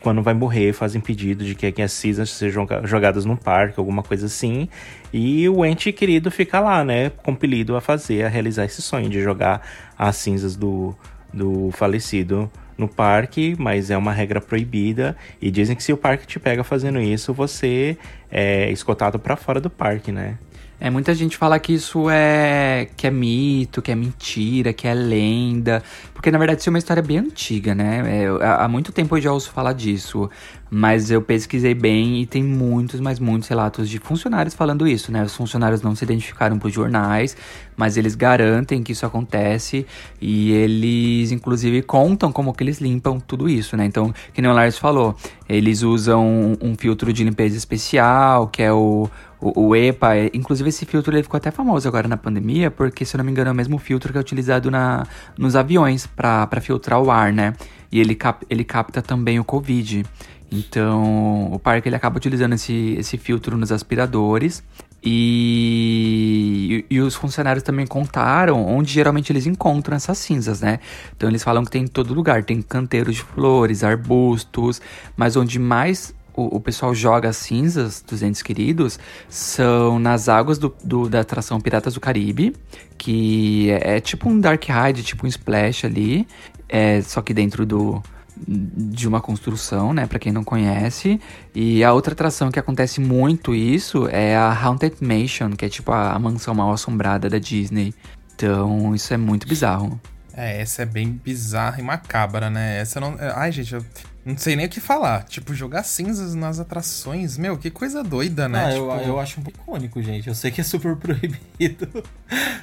quando vai morrer fazem pedido de que, as cinzas sejam joga- jogadas no parque, alguma coisa assim. E o ente querido fica lá, né? Compelido a fazer, a realizar esse sonho de jogar as cinzas do, do falecido no parque, mas é uma regra proibida. E dizem que se o parque te pega fazendo isso, você é escotado pra fora do parque, né? É, muita gente fala que isso é que é mito, que é mentira, que é lenda. Porque na verdade isso é uma história bem antiga, né? É, há muito tempo eu já ouço falar disso. Mas eu pesquisei bem e tem muitos, mas muitos relatos de funcionários falando isso, né? Os funcionários não se identificaram por jornais, mas eles garantem que isso acontece e eles, inclusive, contam como que eles limpam tudo isso, né? Então, que nem o Lars falou, eles usam um filtro de limpeza especial, que é o, o, o EPA. Inclusive, esse filtro ele ficou até famoso agora na pandemia, porque, se eu não me engano, é o mesmo filtro que é utilizado na, nos aviões para filtrar o ar, né? E ele, cap, ele capta também o Covid. Então, o parque ele acaba utilizando esse, esse filtro nos aspiradores. E, e, os funcionários também contaram onde geralmente eles encontram essas cinzas, né? Então eles falam que tem em todo lugar, tem canteiros de flores, arbustos, mas onde mais o, o pessoal joga as cinzas dos entes queridos são nas águas do, do- da atração Piratas do Caribe, que é, é tipo um Dark Ride, tipo um Splash ali, é, só que dentro do, de uma construção, né, Pra quem não conhece. E a outra atração que acontece muito isso é a Haunted Mansion, que é tipo a, a mansão mal assombrada da Disney. Então, isso é muito bizarro. É, essa é bem bizarra e macabra, né? Essa não. é, Ai, gente, eu não sei nem o que falar. Tipo, jogar cinzas nas atrações, meu, que coisa doida, né? Ah, tipo, eu, eu acho um pouco icônico, gente. Eu sei que é super proibido.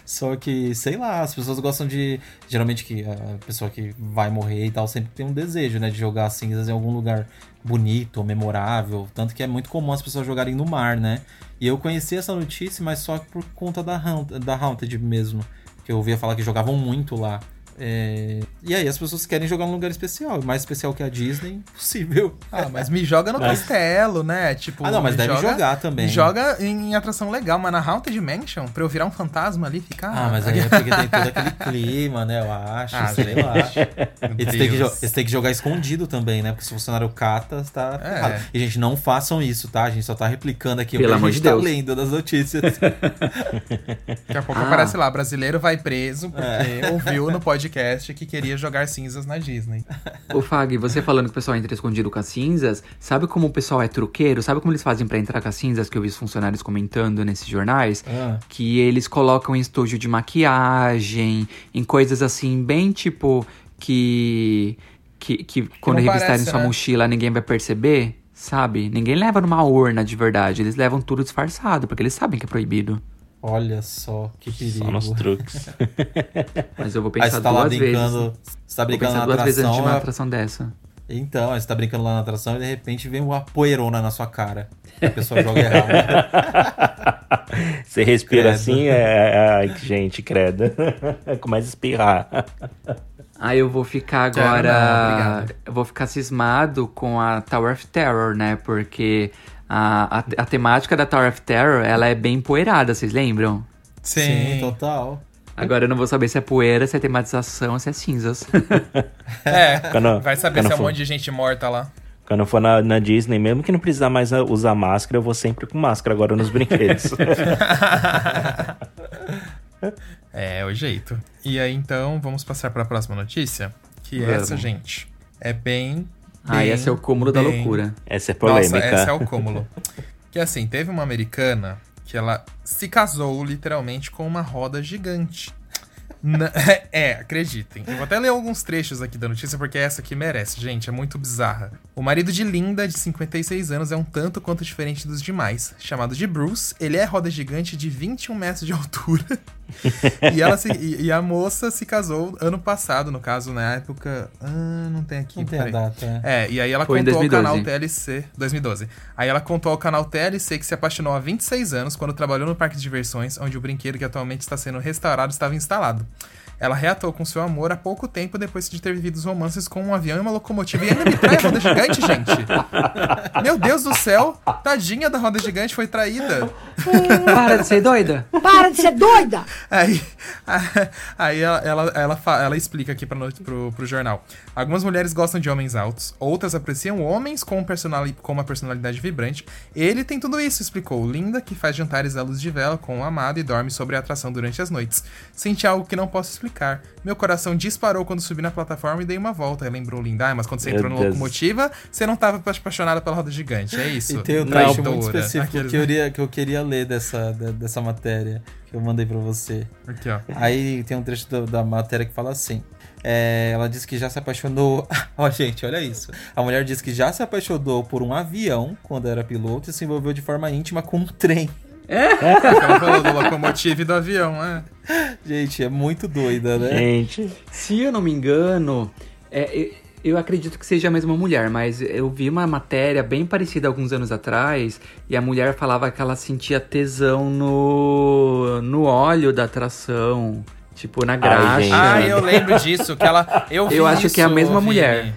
Só que, sei lá, as pessoas gostam de. Geralmente que a pessoa que vai morrer e tal sempre tem um desejo, né? De jogar cinzas em algum lugar bonito memorável. Tanto que é muito comum as pessoas jogarem no mar, né? E eu conheci essa notícia, mas só por conta da, Haunt- da Haunted mesmo. Que eu ouvia falar que jogavam muito lá. É, E aí as pessoas querem jogar num lugar especial. Mais especial que a Disney, impossível. Ah, mas me joga no castelo, né? Tipo, Ah, não, mas deve joga, jogar também. me Joga em atração legal, mas na Haunted Mansion, pra eu virar um fantasma ali, ficar. Ah, mas aí é porque tem todo aquele clima, né? Eu acho, Ah, sei lá. Eles têm, que eles têm que jogar escondido também, né? Porque se o funcionário cata, tá É. ferrado. E, gente, não façam isso, tá? A gente só tá replicando aqui Pelo o que amor a gente de tá Deus. lendo das notícias. Daqui a pouco Ah. aparece lá, brasileiro vai preso porque É. ouviu no podcast que queria jogar cinzas na Disney. Ô Fag, você falando que o pessoal entra escondido com as cinzas, sabe como o pessoal é truqueiro? Sabe como eles fazem pra entrar com as cinzas que eu vi os funcionários comentando nesses jornais? Ah. Que eles colocam em estúdio de maquiagem, em coisas assim, bem tipo que. que, que quando revistarem parece, sua né? mochila ninguém vai perceber, sabe? Ninguém leva numa urna de verdade, eles levam tudo disfarçado, porque eles sabem que é proibido. Olha só, que perigo. Só nos truques. Mas eu vou Aí pensar você tá lá duas vezes. brincando. Você tá brincando na duas vezes antes de atração. uma é- atração dessa. Então, aí você tá brincando lá na atração e de repente vem uma poeirona na sua cara. A pessoa joga errado. Você respira Credo. assim, é, é- ai, gente, credo. Começa a espirrar. Aí eu vou ficar agora. não, obrigado. eu vou ficar cismado com a Tower of Terror, né? Porque a, a, a temática da Tower of Terror ela é bem empoeirada, vocês lembram? Sim. total. Agora eu não vou saber se é poeira, se é tematização se é cinzas. É, Quando- vai saber se é um monte de gente morta lá. Quando eu for na, na Disney, mesmo que não precisar mais a- usar máscara, eu vou sempre com máscara agora nos brinquedos. É, o jeito. E aí, então, vamos passar para a próxima notícia. Que Vamos. essa, gente, é bem. Ah, esse é o cúmulo da bem- loucura. Essa é polêmica. Nossa, esse é o cúmulo. que assim, teve uma americana que ela se casou literalmente com uma roda gigante. Na- é, acreditem. Eu vou até ler alguns trechos aqui da notícia, porque essa aqui merece, gente, é muito bizarra. O marido de Linda, de 56 anos, é um tanto quanto diferente dos demais. Chamado de Bruce, ele é roda gigante de 21 metros de altura. e, ela se- e- e a moça se casou ano passado, no caso, na época. Ah, não tem aqui. Não tem a data. né? É, e aí ela Foi contou ao 2012. canal TLC, 2012. Aí ela contou ao canal TLC que se apaixonou há 26 anos quando trabalhou no parque de diversões, onde o brinquedo que atualmente está sendo restaurado estava instalado. Ela reatou com seu amor há pouco tempo depois de ter vivido os romances com um avião e uma locomotiva. E ainda me trai a roda gigante, gente! Meu Deus do céu! Tadinha da roda gigante foi traída. Para de ser doida! Para de ser doida! Aí, aí ela, ela, ela, ela explica aqui pra, pro, pro jornal. Algumas mulheres gostam de homens altos, outras apreciam homens com, personali com uma personalidade vibrante. Ele tem tudo isso, explicou. Linda, que faz jantares à luz de vela com o amado e dorme sobre a atração durante as noites. Senti algo que não posso explicar. Meu coração disparou quando subi na plataforma e dei uma volta. Aí lembrou Linda, ah, mas quando você Meu entrou na Deus. locomotiva, você não tava apaixonada pela roda gigante. É isso. E tem um trecho muito específico Aqueles- que eu, queria, que eu queria ler dessa, de- dessa matéria que eu mandei pra você. Aqui, ó. Aí tem um trecho do- da matéria que fala assim. é, ela disse que já se apaixonou. Ó, gente, olha isso. A mulher disse que já se apaixonou por um avião quando era piloto e se envolveu de forma íntima com um trem. Ela falou do locomotiva e do avião, né? Gente, é muito doida, né? Gente, Se eu não me engano, é, eu, eu acredito que seja a mesma mulher, mas eu vi uma matéria bem parecida alguns anos atrás e a mulher falava que ela sentia tesão no, no óleo da atração, tipo na graxa. gente. Ah, eu lembro disso, que ela. Eu, vi Eu acho que é a mesma Vini. mulher.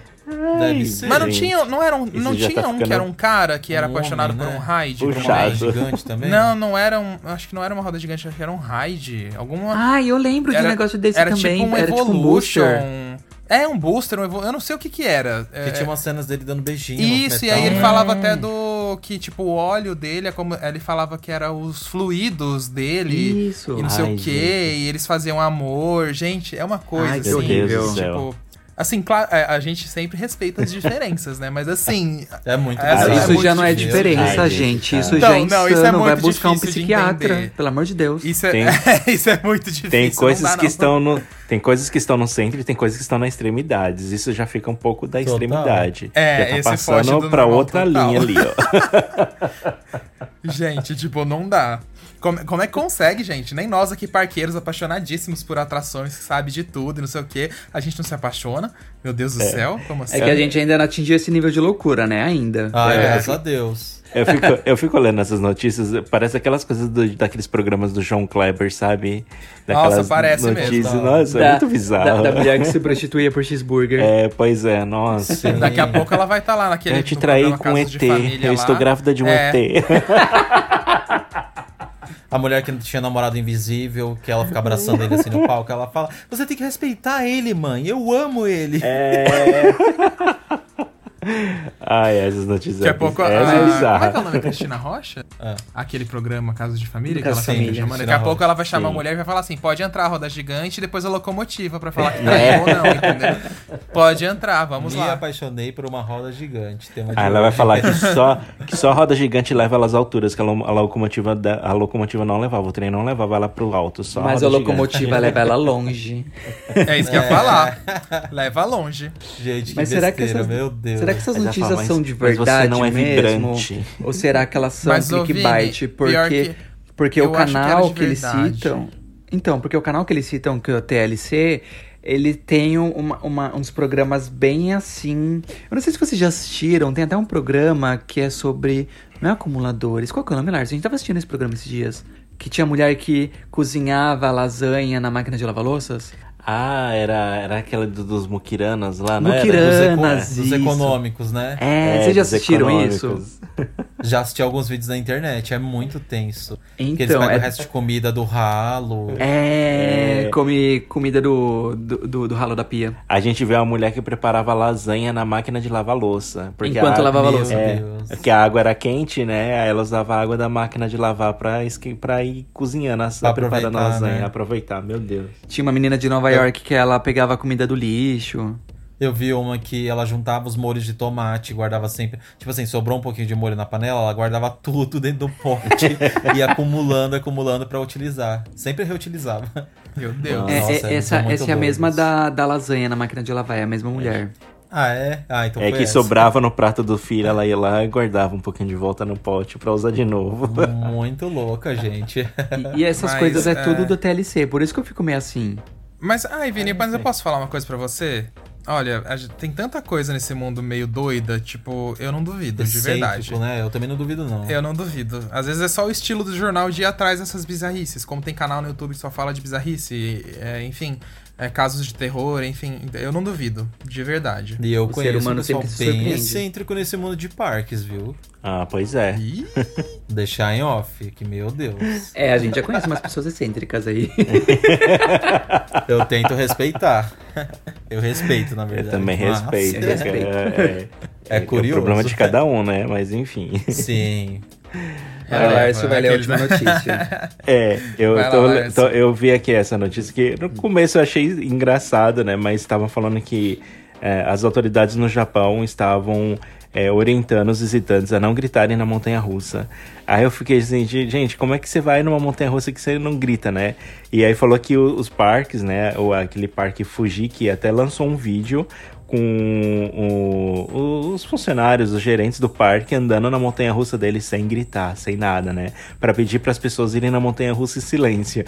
Deve ser. Mas não tinha, não era um, não já tinha tá um que era um cara que era um apaixonado homem, por um né? raid? Por um raid? gigante também? Não, não era um. Acho que não era uma roda gigante, acho que era um raid. Alguma. Ah, eu lembro de um negócio desse era também. Tipo um era tipo um Evolution. booster. É, um booster, um evol... eu não sei o que que era. Que É, tinha umas cenas dele dando beijinho. Isso, e aí ele falava até do que, tipo, o óleo dele é como. Ele falava que era os fluidos dele. Isso. E não sei Ai, o quê, gente. e eles faziam amor. Gente, é uma coisa Ai, que assim. horrível. Deus do céu. Tipo. Assim, claro, é, a gente sempre respeita as diferenças, né? Mas assim. É muito é isso muito já não é difícil. diferença, Ai, gente. Isso cara. já é Não, insano. não, isso é Vai muito buscar um psiquiatra. Pelo amor de Deus. Isso é, Tem- isso é muito difícil. tem não coisas dá, que não. estão no. Tem coisas que estão no centro e tem coisas que estão nas extremidades. Isso já fica um pouco da Total. extremidade. É, já tá passando do pra outra total. linha ali, ó. Gente, tipo, não dá. Como, como é que consegue, gente? Nem nós aqui, parqueiros apaixonadíssimos por atrações, que sabe de tudo e não sei o quê, a gente não se apaixona. Meu Deus do céu, como assim? É que a gente ainda não atingiu esse nível de loucura, né? Ainda. Ai, É. graças a Deus. Eu fico, eu fico olhando essas notícias, parece aquelas coisas do- daqueles programas do João Kleber, sabe? Daquelas parece mesmo. notícias. Da- Nossa, é muito bizarro. Da, da mulher que se prostituía por cheeseburger. É, pois é, nossa. Daqui a pouco ela vai estar lá naquele. Eu te traí com um ET. Eu lá. estou grávida de um É. ET. A mulher que tinha namorado invisível, que ela fica abraçando ele assim no palco, ela fala: Você tem que respeitar ele, mãe. Eu amo ele. É. Ai, essas notícias. Daqui a pouco. Essa a- é Como é que bizarra. é o nome? Cristina Rocha? Ah. Aquele programa Casos de Família que ela. Família, chamando. Daqui a pouco ela vai chamar a Sim. mulher e vai falar assim: pode entrar a roda gigante e depois a locomotiva pra falar que É. tá ou não, entendeu? Pode entrar, vamos Me lá. apaixonei por uma roda gigante. Tema de Aí ela vai falar que só, que só a roda gigante leva ela às alturas, que a, lo- a locomotiva, da- a locomotiva não levava, o trem não levava ela pro alto, só Mas a roda locomotiva leva ela longe. É isso que eu ia falar. Leva longe. Gente, que Mas será que, besteira, essas, meu Deus. será que essas Mas ela notícias fala, são de mas você verdade não é mesmo? vibrante. Ou será que elas são Mas, clickbait? Vini, Porque, que- porque o que canal de que, eles citam. Então, porque o canal que eles citam, que é o TLC, ele tem uma- uma- uns programas bem assim. Eu não sei se vocês já assistiram, tem até um programa que é sobre. Não é acumuladores. Qual que é o nome, Lars? A gente tava assistindo esse programa esses dias. Que tinha mulher que cozinhava lasanha na máquina de lavar louças. Ah, era, era aquela do- dos Mukiranas lá, não Mukiranas. era? Dos, eco- dos econômicos, né? É, É, vocês já assistiram isso? Já assisti alguns vídeos na internet, é muito tenso. que eles Então, pegam é- o resto de comida do ralo. É, É. come comida do, do, do, do ralo da pia. A gente vê uma mulher que preparava lasanha na máquina de lavar louça. Porque Enquanto a, lavava louça. É, porque a água era quente, né? Aí ela usava a água da máquina de lavar pra, esque- pra ir cozinhando, a, Pra preparando lasanha. né? Aproveitar, meu Deus. Tinha uma menina de Nova York que ela pegava a comida do lixo. Eu vi uma que ela juntava os molhos de tomate, guardava sempre. Tipo assim, sobrou um pouquinho de molho na panela, ela guardava tudo dentro do pote e ia acumulando, acumulando pra utilizar. Sempre reutilizava. Meu Deus. É, Nossa, é- eles essa, essa é a mesma da, da lasanha na máquina de lavar, é a mesma mulher. Ah, é? Ah, então é foi que essa. sobrava no prato do filho, ela ia lá e guardava um pouquinho de volta no pote pra usar de novo. Muito louca, gente. E, e essas Mas, coisas é, é- tudo do TLC, por isso que eu fico meio assim. Mas, ai, Vini, É, mas eu posso falar uma coisa pra você? Olha, tem tanta coisa nesse mundo meio doida, tipo, eu não duvido, de verdade. Né? Eu também não duvido, não. Eu não duvido. Às vezes é só o estilo do jornal de ir atrás dessas bizarrices. Como tem canal no YouTube que só fala de bizarrice, é, enfim, é, casos de terror, enfim. Eu não duvido, de verdade. E eu O ser conheço humano um pessoal sempre se bem excêntrico nesse mundo de parques, viu? Ah, pois é. Ih, Deixar em off, que meu Deus. É, a gente já conhece umas pessoas excêntricas aí. Eu tento respeitar. Eu respeito, na Eu verdade. também mas- respeito. Eu respeito. É, é, É curioso. o problema de cada um, né? Mas enfim. Sim. A Lárcio vai ler a última né? notícia. É, eu, Vai lá, tô- tô- eu vi aqui essa notícia que no começo eu achei engraçado, né? Mas estavam falando que é, as autoridades no Japão estavam é, orientando os visitantes a não gritarem na montanha russa. Aí eu fiquei assim, "Ge- gente, como é que você vai numa montanha russa que você não grita, né? E aí falou que os parques, né? Ou aquele parque Fuji, que até lançou um vídeo com o- os funcionários, os gerentes do parque andando na montanha russa deles sem gritar, sem nada, né? Pra pedir para as pessoas irem na montanha russa em silêncio.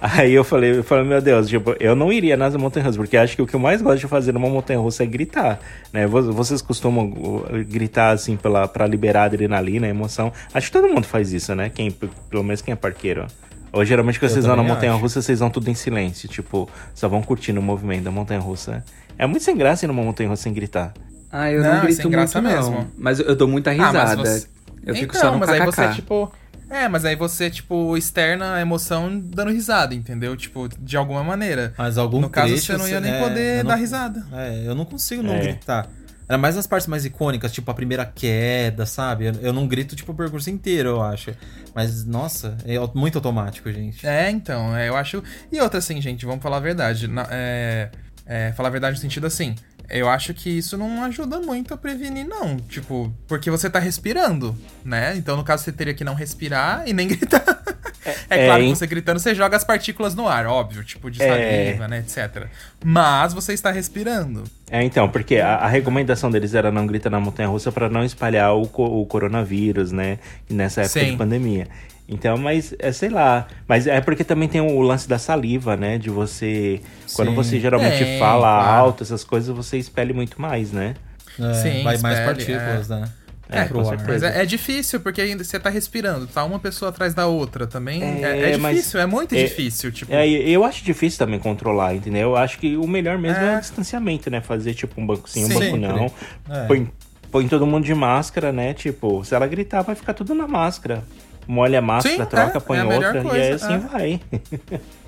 Aí eu falei, eu falei, meu Deus, tipo, eu não iria nas montanhas russas, porque acho que o que eu mais gosto de fazer numa montanha russa é gritar, né? Vo- Vocês costumam uh, gritar assim pela para liberar a adrenalina, a emoção. Acho que todo mundo faz isso, né? Quem, pelo menos quem é parqueiro. Ou geralmente quando Eu vocês vão na montanha russa, vocês vão tudo em silêncio, tipo, só vão curtindo o movimento da montanha russa. É muito sem graça ir numa montanha russa sem gritar. Ah, eu Não, não, é grito sem graça muito, não. mesmo. Mas eu dou muita Ah, risada. você- Eu fico então, só no mas aí você, tipo. É, mas aí você, tipo, externa a emoção dando risada, entendeu? Tipo, de alguma maneira. Mas algum no caso, trecho, você não ia nem é, poder não- dar risada. É, eu não consigo não É. gritar. Era mais nas partes mais icônicas, tipo a primeira queda, sabe? Eu, eu não grito, tipo, o percurso inteiro, eu acho. Mas, nossa, é muito automático, gente. É, então, é, eu acho. E outra, assim, gente, vamos falar a verdade. na- é, é, falar a verdade no sentido assim. Eu acho que isso não ajuda muito a prevenir, não. Tipo, porque você tá respirando, né? Então, no caso, você teria que não respirar e nem gritar. É, É, claro hein? que você gritando, você joga as partículas no ar, óbvio, tipo de É. saliva, né, etc. Mas você está respirando. É, então, porque a, a recomendação deles era não gritar na montanha russa para não espalhar o, o coronavírus, né? Nessa época Sim. de pandemia. Então, mas é sei lá. Mas é porque também tem o lance da saliva, né? De você. Quando Sim. você geralmente Tem, fala claro. alto, essas coisas, você expele muito mais, né? É, Sim, vai mais espelhe, partículas, né? É, pro com ar. certeza. Mas é, é difícil, porque ainda você tá respirando, tá uma pessoa atrás da outra também. É, É, é difícil, é muito é- difícil, tipo. É, eu acho difícil também controlar, entendeu? Eu acho que o melhor mesmo é, É. o distanciamento, né? Fazer tipo um banco sim, um Sim. banco não. É. Põe, põe todo mundo de máscara, né? Tipo, se ela gritar, vai ficar tudo na máscara. Molha a máscara, Sim, troca, é, põe é outra e coisa, aí assim é. vai.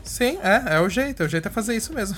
Sim, é, é o jeito, é o jeito é fazer isso mesmo.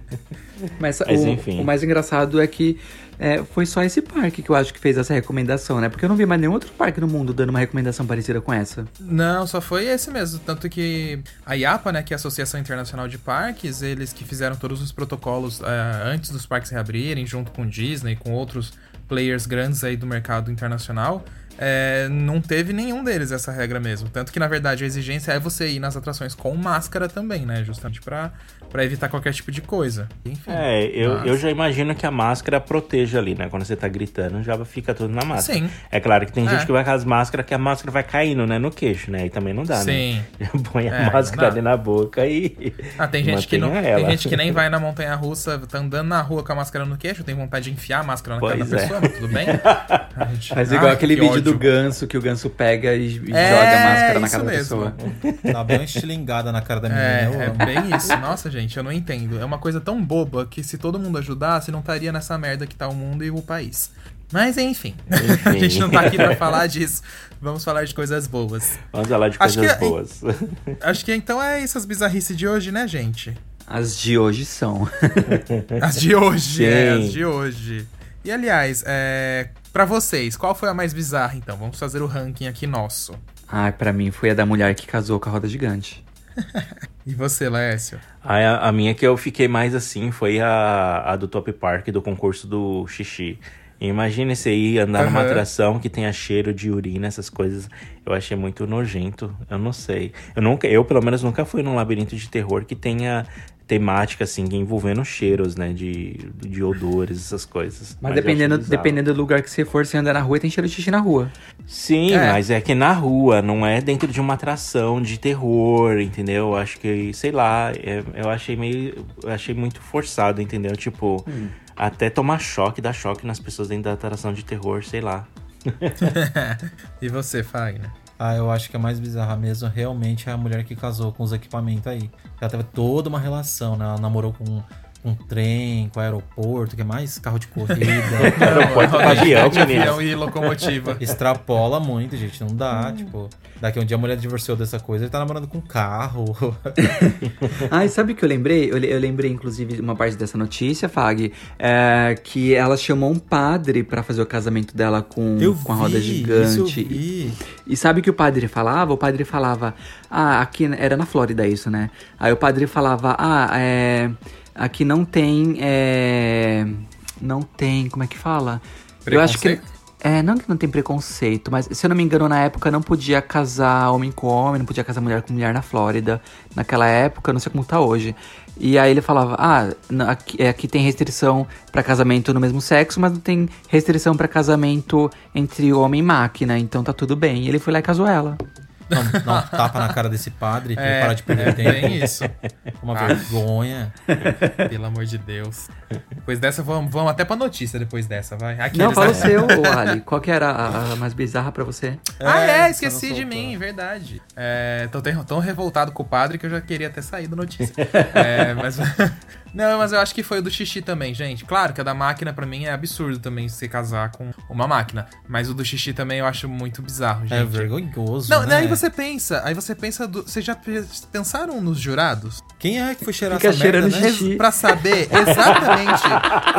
Mas, Mas o, enfim. o mais engraçado é que é, foi só esse parque que eu acho que fez essa recomendação, né? Porque eu não vi mais nenhum outro parque no mundo dando uma recomendação parecida com essa. Não, só foi esse mesmo. Tanto que a IAPA, né, que é a Associação Internacional de Parques, eles que fizeram todos os protocolos é, antes dos parques reabrirem, junto com Disney, com outros players grandes aí do mercado internacional, é, não teve nenhum deles essa regra mesmo. Tanto que, na verdade, a exigência é você ir nas atrações com máscara também, né? Justamente pra, pra evitar qualquer tipo de coisa. Enfim. É, eu, mas- eu já imagino que a máscara proteja ali, né? Quando você tá gritando, já fica tudo na máscara. Sim. É claro que tem É. gente que vai com as máscaras que a máscara vai caindo, né? No queixo, né? Aí também não dá, né? Sim. Põe a É, máscara ali na boca e. Ah, tem gente, que não, mantenha tem ela. gente que nem vai na montanha russa, tá andando na rua com a máscara no queixo, tem vontade de enfiar a máscara na cara Pois da é. pessoa, mas tudo bem. Faz igual aquele que vídeo vídeo do ódio. ganso que o ganso pega e, e É, joga a máscara na cara da mesmo. pessoa. Dá bem uma estilingada na cara da menina. É, é bem isso. Nossa, gente, eu não entendo. É uma coisa tão boba que se todo mundo ajudasse, não estaria nessa merda que tá o mundo e o país. Mas enfim, a gente não tá aqui pra falar disso. Vamos falar de coisas boas. Vamos falar de Acho coisas que- boas. Acho que então é isso as bizarrices de hoje, né, gente? As de hoje são. As de hoje, é, as de hoje. E aliás, é, para vocês, qual foi a mais bizarra então? Vamos fazer o ranking aqui nosso. Ai, pra mim foi a da mulher que casou com a roda gigante. E você? Aí a, a minha que eu fiquei mais assim foi a, a do Top Park do concurso do xixi. Imagina você ir andar numa Aham. atração que tenha cheiro de urina, essas coisas. Eu achei muito nojento. Eu não sei. Eu nunca, eu pelo menos nunca fui num labirinto de terror que tenha temática assim envolvendo cheiros, né, de, de odores, essas coisas. Mas, eu dependendo, dependendo do lugar que você for, você andar na rua, tem cheiro de xixi na rua. Sim, É. mas é que na rua, não é dentro de uma atração de terror, entendeu? Eu Acho que, sei lá, é- eu achei meio. Eu achei muito forçado, entendeu? Tipo, até tomar choque, dar choque nas pessoas dentro da atração de terror, sei lá. e você, Fagner? Ah, eu acho que a mais bizarra mesmo realmente é a mulher que casou com os equipamentos aí. Ela teve toda uma relação, né? Ela namorou com um trem, com aeroporto, que é mais carro de corrida. Aeroporto com avião, de avião e locomotiva. Extrapola muito, gente. Não dá, tipo. Daqui a um dia a mulher divorciou dessa coisa, ele tá namorando com um carro. Ai, sabe o que eu lembrei? Eu, eu lembrei, inclusive, uma parte dessa notícia, Fag, é, que ela chamou um padre pra fazer o casamento dela com, com a roda Isso eu gigante. vi. E sabe o que o padre falava? O padre falava, ah, aqui era na Flórida isso, né? Aí o padre falava, ah, é, aqui não tem, é, não tem, como é que fala? Eu acho que é, não que não tem preconceito, mas se eu não me engano, na época não podia casar homem com homem, não podia casar mulher com mulher na Flórida. Naquela época, não sei como tá hoje. E aí ele falava, ah, aqui, é, aqui tem restrição pra casamento no mesmo sexo, mas não tem restrição pra casamento entre homem e máquina, então tá tudo bem. E ele foi lá e casou ela. Não, um tapa na cara desse padre pra ele É, parar de perder é tempo. bem isso. Uma Ah. vergonha. Pelo amor de Deus. Depois dessa, vamos, vamos até pra notícia depois dessa, vai. Não, Aqueles, fala o seu, ô Ali. Qual que era a, a mais bizarra pra você? Ah, É, é, esqueci não de mim, verdade. É, tô tão, tão revoltado com o padre que eu já queria ter saído notícia. É, mas. Não, mas eu acho que foi o do xixi também, gente. Claro que a da máquina pra mim é absurdo também se casar com uma máquina. Mas o do xixi também eu acho muito bizarro, gente. É vergonhoso. Não, né? aí você pensa, aí você pensa, do, vocês já pe- pensaram nos jurados? Quem é que foi cheirar Fica essa merda, cheirando né? xixi. Pra saber exatamente.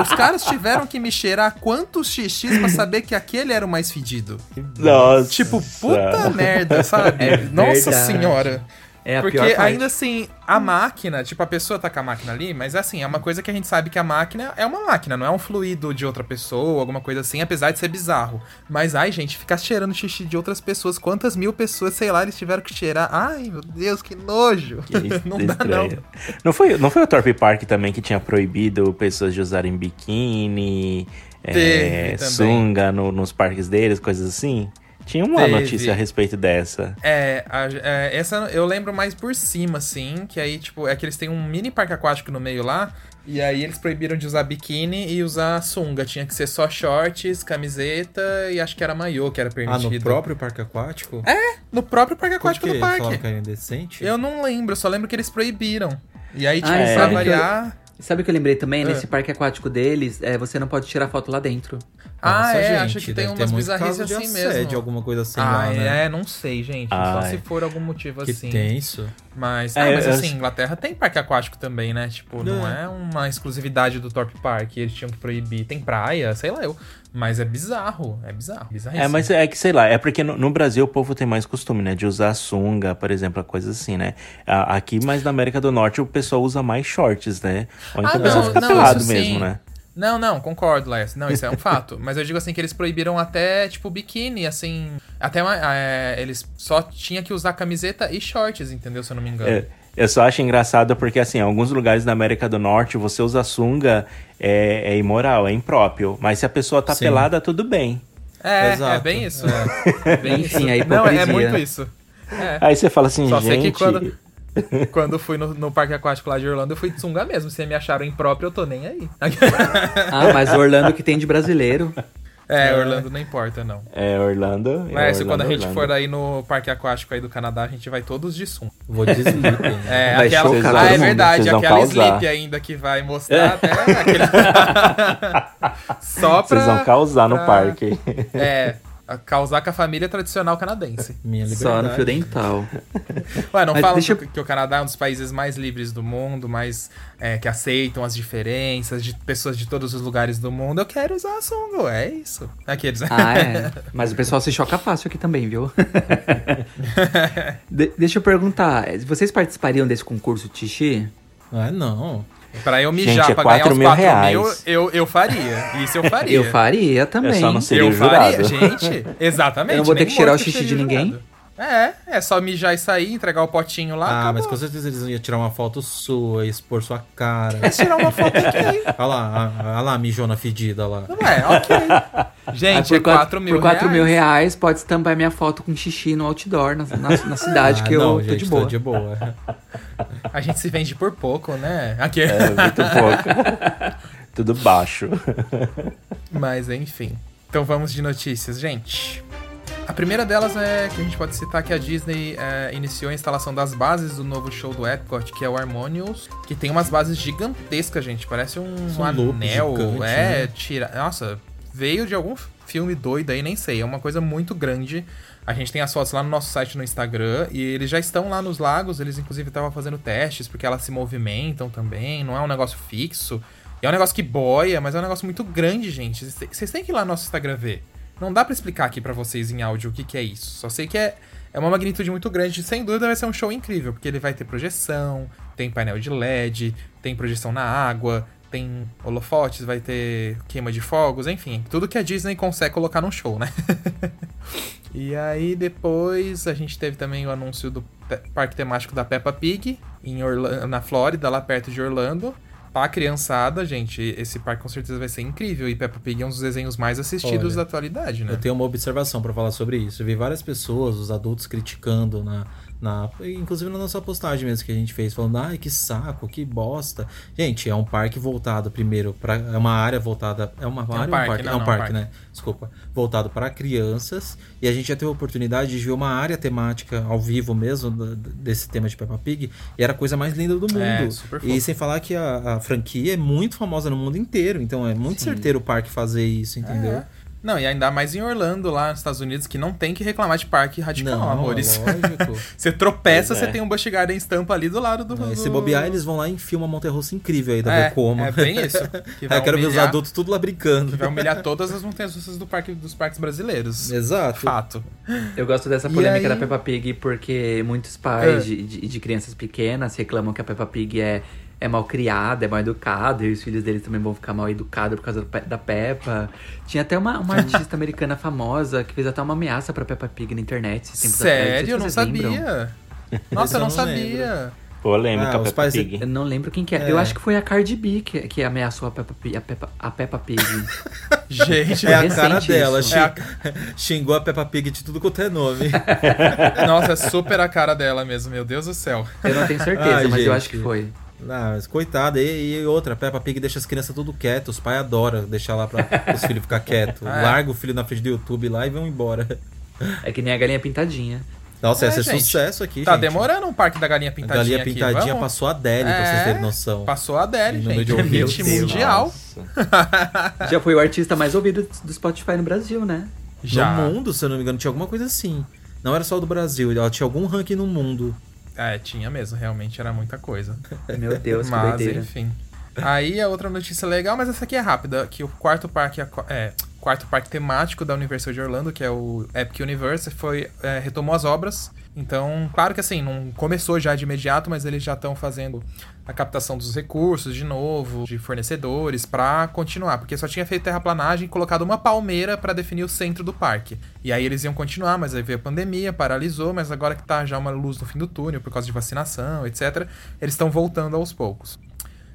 os caras tiveram que me cheirar quantos xixis pra saber que aquele era o mais fedido. Nossa. Tipo, puta merda, sabe? É Nossa verdade. senhora. É a Porque pior parte. ainda assim, a máquina, tipo, a pessoa tá com a máquina ali, mas assim, é uma coisa que a gente sabe que a máquina é uma máquina, não é um fluido de outra pessoa, alguma coisa assim, apesar de ser bizarro. Mas, ai, gente, ficar cheirando xixi de outras pessoas, quantas mil pessoas, sei lá, eles tiveram que cheirar. Ai, meu Deus, que nojo. Que não dá, não. estranho. Não foi, não foi o Torpe Park também que tinha proibido pessoas de usarem biquíni, é, sunga no- nos parques deles, coisas assim? Tinha uma Teve. notícia a respeito dessa. É, a- é, essa eu lembro mais por cima, assim, que aí, tipo, é que eles têm um mini parque aquático no meio lá, e aí eles proibiram de usar biquíni e usar sunga. Tinha que ser só shorts, camiseta e acho que era maiô que era Ah, permitido. no próprio parque aquático? É, no próprio parque Por aquático quê? do parque. Que era indecente? Eu não lembro, eu só lembro que eles proibiram. E aí, tipo, Ah, pra que variar... Sabe o que eu lembrei também? Ah. Nesse parque aquático deles, é, você não pode tirar foto lá dentro. Ah, Nossa, é, gente, acho que tem umas bizarrices assim assédio, mesmo. alguma coisa assim ah, lá, né? é, não sei, gente. Só Ai. se for algum motivo Que assim. tenso. Mas, É, ah, mas assim, Inglaterra tem parque aquático também, né? Tipo, não é uma exclusividade do Torp Park, eles tinham que proibir. Tem praia, sei lá eu. Mas é bizarro, é bizarro, bizarríssimo. É, mas é que, sei lá, é porque no, no Brasil o povo tem mais costume, né? De usar sunga, por exemplo, coisas assim, né? A- Aqui, mais na América do Norte, o pessoal usa mais shorts, né? Ou então Ah, o pessoal fica não, pelado mesmo, sim. né? Não, não, concordo, Les. Não, isso é um fato. Mas eu digo assim que eles proibiram até, tipo, biquíni, assim. Até é, eles só tinha que usar camiseta e shorts, entendeu? Se eu não me engano. É, eu só acho engraçado porque, assim, em alguns lugares da América do Norte, você usar sunga é, é imoral, é impróprio. Mas se a pessoa tá Sim. pelada, tudo bem. É, é, Exato. bem isso. É bem Enfim, isso. a Não, é muito isso. É. Aí você fala assim, Só sei gente... que quando, quando fui no, no parque aquático lá de Orlando, eu fui de sunga mesmo. Se me acharam impróprio, eu tô nem aí. Ah, mas Orlando que tem de brasileiro. É, Orlando não importa, não. É, Orlando. é Mas Orlando, quando a gente Orlando. for aí no parque aquático aí do Canadá, a gente vai todos de sunga. Vou de sleep. É, Vai aquela... chocar Ah, é verdade, aquela causar. sleep ainda que vai mostrar até aquele... Só pra... Vocês vão causar no pra- parque. É, a- causar com a família tradicional canadense. Minha liberdade. Só no fio dental. Ué, não Mas falam deixa que, que o Canadá é um dos países mais livres do mundo, mais é, que aceitam as diferenças de pessoas de todos os lugares do mundo. Eu quero usar a ué, é isso. Aqueles. Ah, é. Mas o pessoal se choca fácil aqui também, viu? De- deixa eu perguntar, vocês participariam desse concurso Tishi? Ah, não. Pra eu Gente, mijar, é pra ganhar 4 os mil 4 reais. mil, eu, eu faria. Isso eu faria. Eu faria também. Eu só não seria Eu o faria, jurado. gente. Exatamente. Eu não vou ter que tirar o xixi de ninguém? jurado. É, é só mijar e sair, entregar o potinho lá. Ah, acabou. mas com certeza eles iam tirar uma foto sua, expor sua cara. É tirar uma foto aqui. Olha lá, olha lá a mijona fedida lá. Não é, ok. Gente, Ah, é 4 mil por 4 mil reais. reais pode estampar minha foto com xixi no outdoor na, na, na cidade Ah, que eu não, tô gente, de boa. Tô de boa. A gente se vende por pouco, né? Aqui. É, muito pouco. Tudo baixo. Mas enfim. Então vamos de notícias, gente. A primeira delas é que a gente pode citar que a Disney é, iniciou a instalação das bases do novo show do Epcot, que é o Harmonious, que tem umas bases gigantescas, gente. Parece um, anel. gigante, é, né? tira. Nossa, veio de algum filme doido aí, nem sei. É uma coisa muito grande. A gente tem as fotos lá no nosso site no Instagram e eles já estão lá nos lagos. Eles, inclusive, estavam fazendo testes porque elas se movimentam também. Não é um negócio fixo. É um negócio que boia, mas é um negócio muito grande, gente. Vocês têm que ir lá no nosso Instagram ver. Não dá pra explicar aqui pra vocês em áudio o que, que é isso. Só sei que é, é uma magnitude muito grande. Sem dúvida vai ser um show incrível, porque ele vai ter projeção, tem painel de LED, tem projeção na água, tem holofotes, vai ter queima de fogos, enfim, tudo que a Disney consegue colocar num show, né? e aí depois a gente teve também o anúncio do parque temático da Peppa Pig em Orla- na Flórida, lá perto de Orlando. Pra criançada, gente, esse parque com certeza vai ser incrível. E Peppa Pig é um dos desenhos mais assistidos Olha, da atualidade, né? Eu tenho uma observação pra falar sobre isso. Eu vi várias pessoas, os adultos, criticando na, na. Inclusive na nossa postagem mesmo que a gente fez, falando, ai, que saco, que bosta. Gente, é um parque voltado primeiro para É uma área voltada. É uma área ou um parque, parque? não, é um não, parque, parque. né? Desculpa. Voltado para crianças. E a gente já teve a oportunidade de ver uma área temática ao vivo mesmo desse tema de Peppa Pig. E era a coisa mais linda do mundo. É, e sem falar que a, a franquia é muito famosa no mundo inteiro. Então é muito certeiro o parque fazer isso, entendeu? É. Não, e ainda mais em Orlando, lá nos Estados Unidos, que não tem que reclamar de parque radical, Não, amores. lógico. você tropeça, é. você tem um Busch Garden estampa ali do lado do... É, Se do- bobear, eles vão lá e enfiam uma montanha-russa incrível aí da é, Vekoma. É bem isso. Que Aí eu quero ver os humilhar- adultos tudo lá brincando. Que vai humilhar todas as montanhas russas do parque, dos parques brasileiros. Exato. Fato. Eu gosto dessa polêmica aí- da Peppa Pig porque muitos pais É. de, de, de crianças pequenas reclamam que a Peppa Pig é, é mal criada, é mal educada, e os filhos deles também vão ficar mal educados por causa da Peppa. Tinha até uma, uma artista americana famosa que fez até uma ameaça pra Peppa Pig na internet. Sério? sei Eu se não lembram. sabia. Esse Nossa, eu eu não não sabia. Polêmica, Ah, os Peppa pais- Pig. Eu não lembro quem que é. É. Eu acho que foi a Cardi B que, que ameaçou a Peppa Pig. A Peppa, a Peppa Pig. Gente, É a recente cara dela. isso. É a- Xingou a Peppa Pig de tudo quanto é nome. nossa, é super a cara dela mesmo, meu Deus do céu. Eu não tenho certeza, Ai, mas eu gente. acho que foi. Ah, mas coitada. E, e outra, a Peppa Pig deixa as crianças tudo quietas. Os pais adoram deixar lá pra os filhos ficar quietos. É. Larga o filho na frente do YouTube lá e vão embora. É que nem a galinha pintadinha. Nossa, É, ia ser gente. sucesso aqui, Tá gente. demorando um parque da galinha A pintadinha galinha aqui. pintadinha vamos? passou a Adele, pra vocês É, terem noção. Passou a Adele, Em número gente. de Hit ouvintes. mundial. Já foi o artista mais ouvido do Spotify no Brasil, né? Já. No mundo, se eu não me engano, tinha alguma coisa assim. Não era só do Brasil, ela tinha algum ranking no mundo. É, tinha mesmo, realmente era muita coisa. Meu Deus, que mas, doideira. enfim. Aí a outra notícia legal, mas essa aqui é rápida, que o quarto parque é, quarto parque temático da Universal de Orlando, que é o Epic Universe, foi é, retomou as obras. Então, claro que assim, não começou já de imediato, mas eles já estão fazendo a captação dos recursos de novo, de fornecedores, pra continuar, porque só tinha feito terraplanagem e colocado uma palmeira pra definir o centro do parque. E aí eles iam continuar, mas aí veio a pandemia, paralisou, mas agora que tá já uma luz no fim do túnel por causa de vacinação, etc, eles estão voltando aos poucos.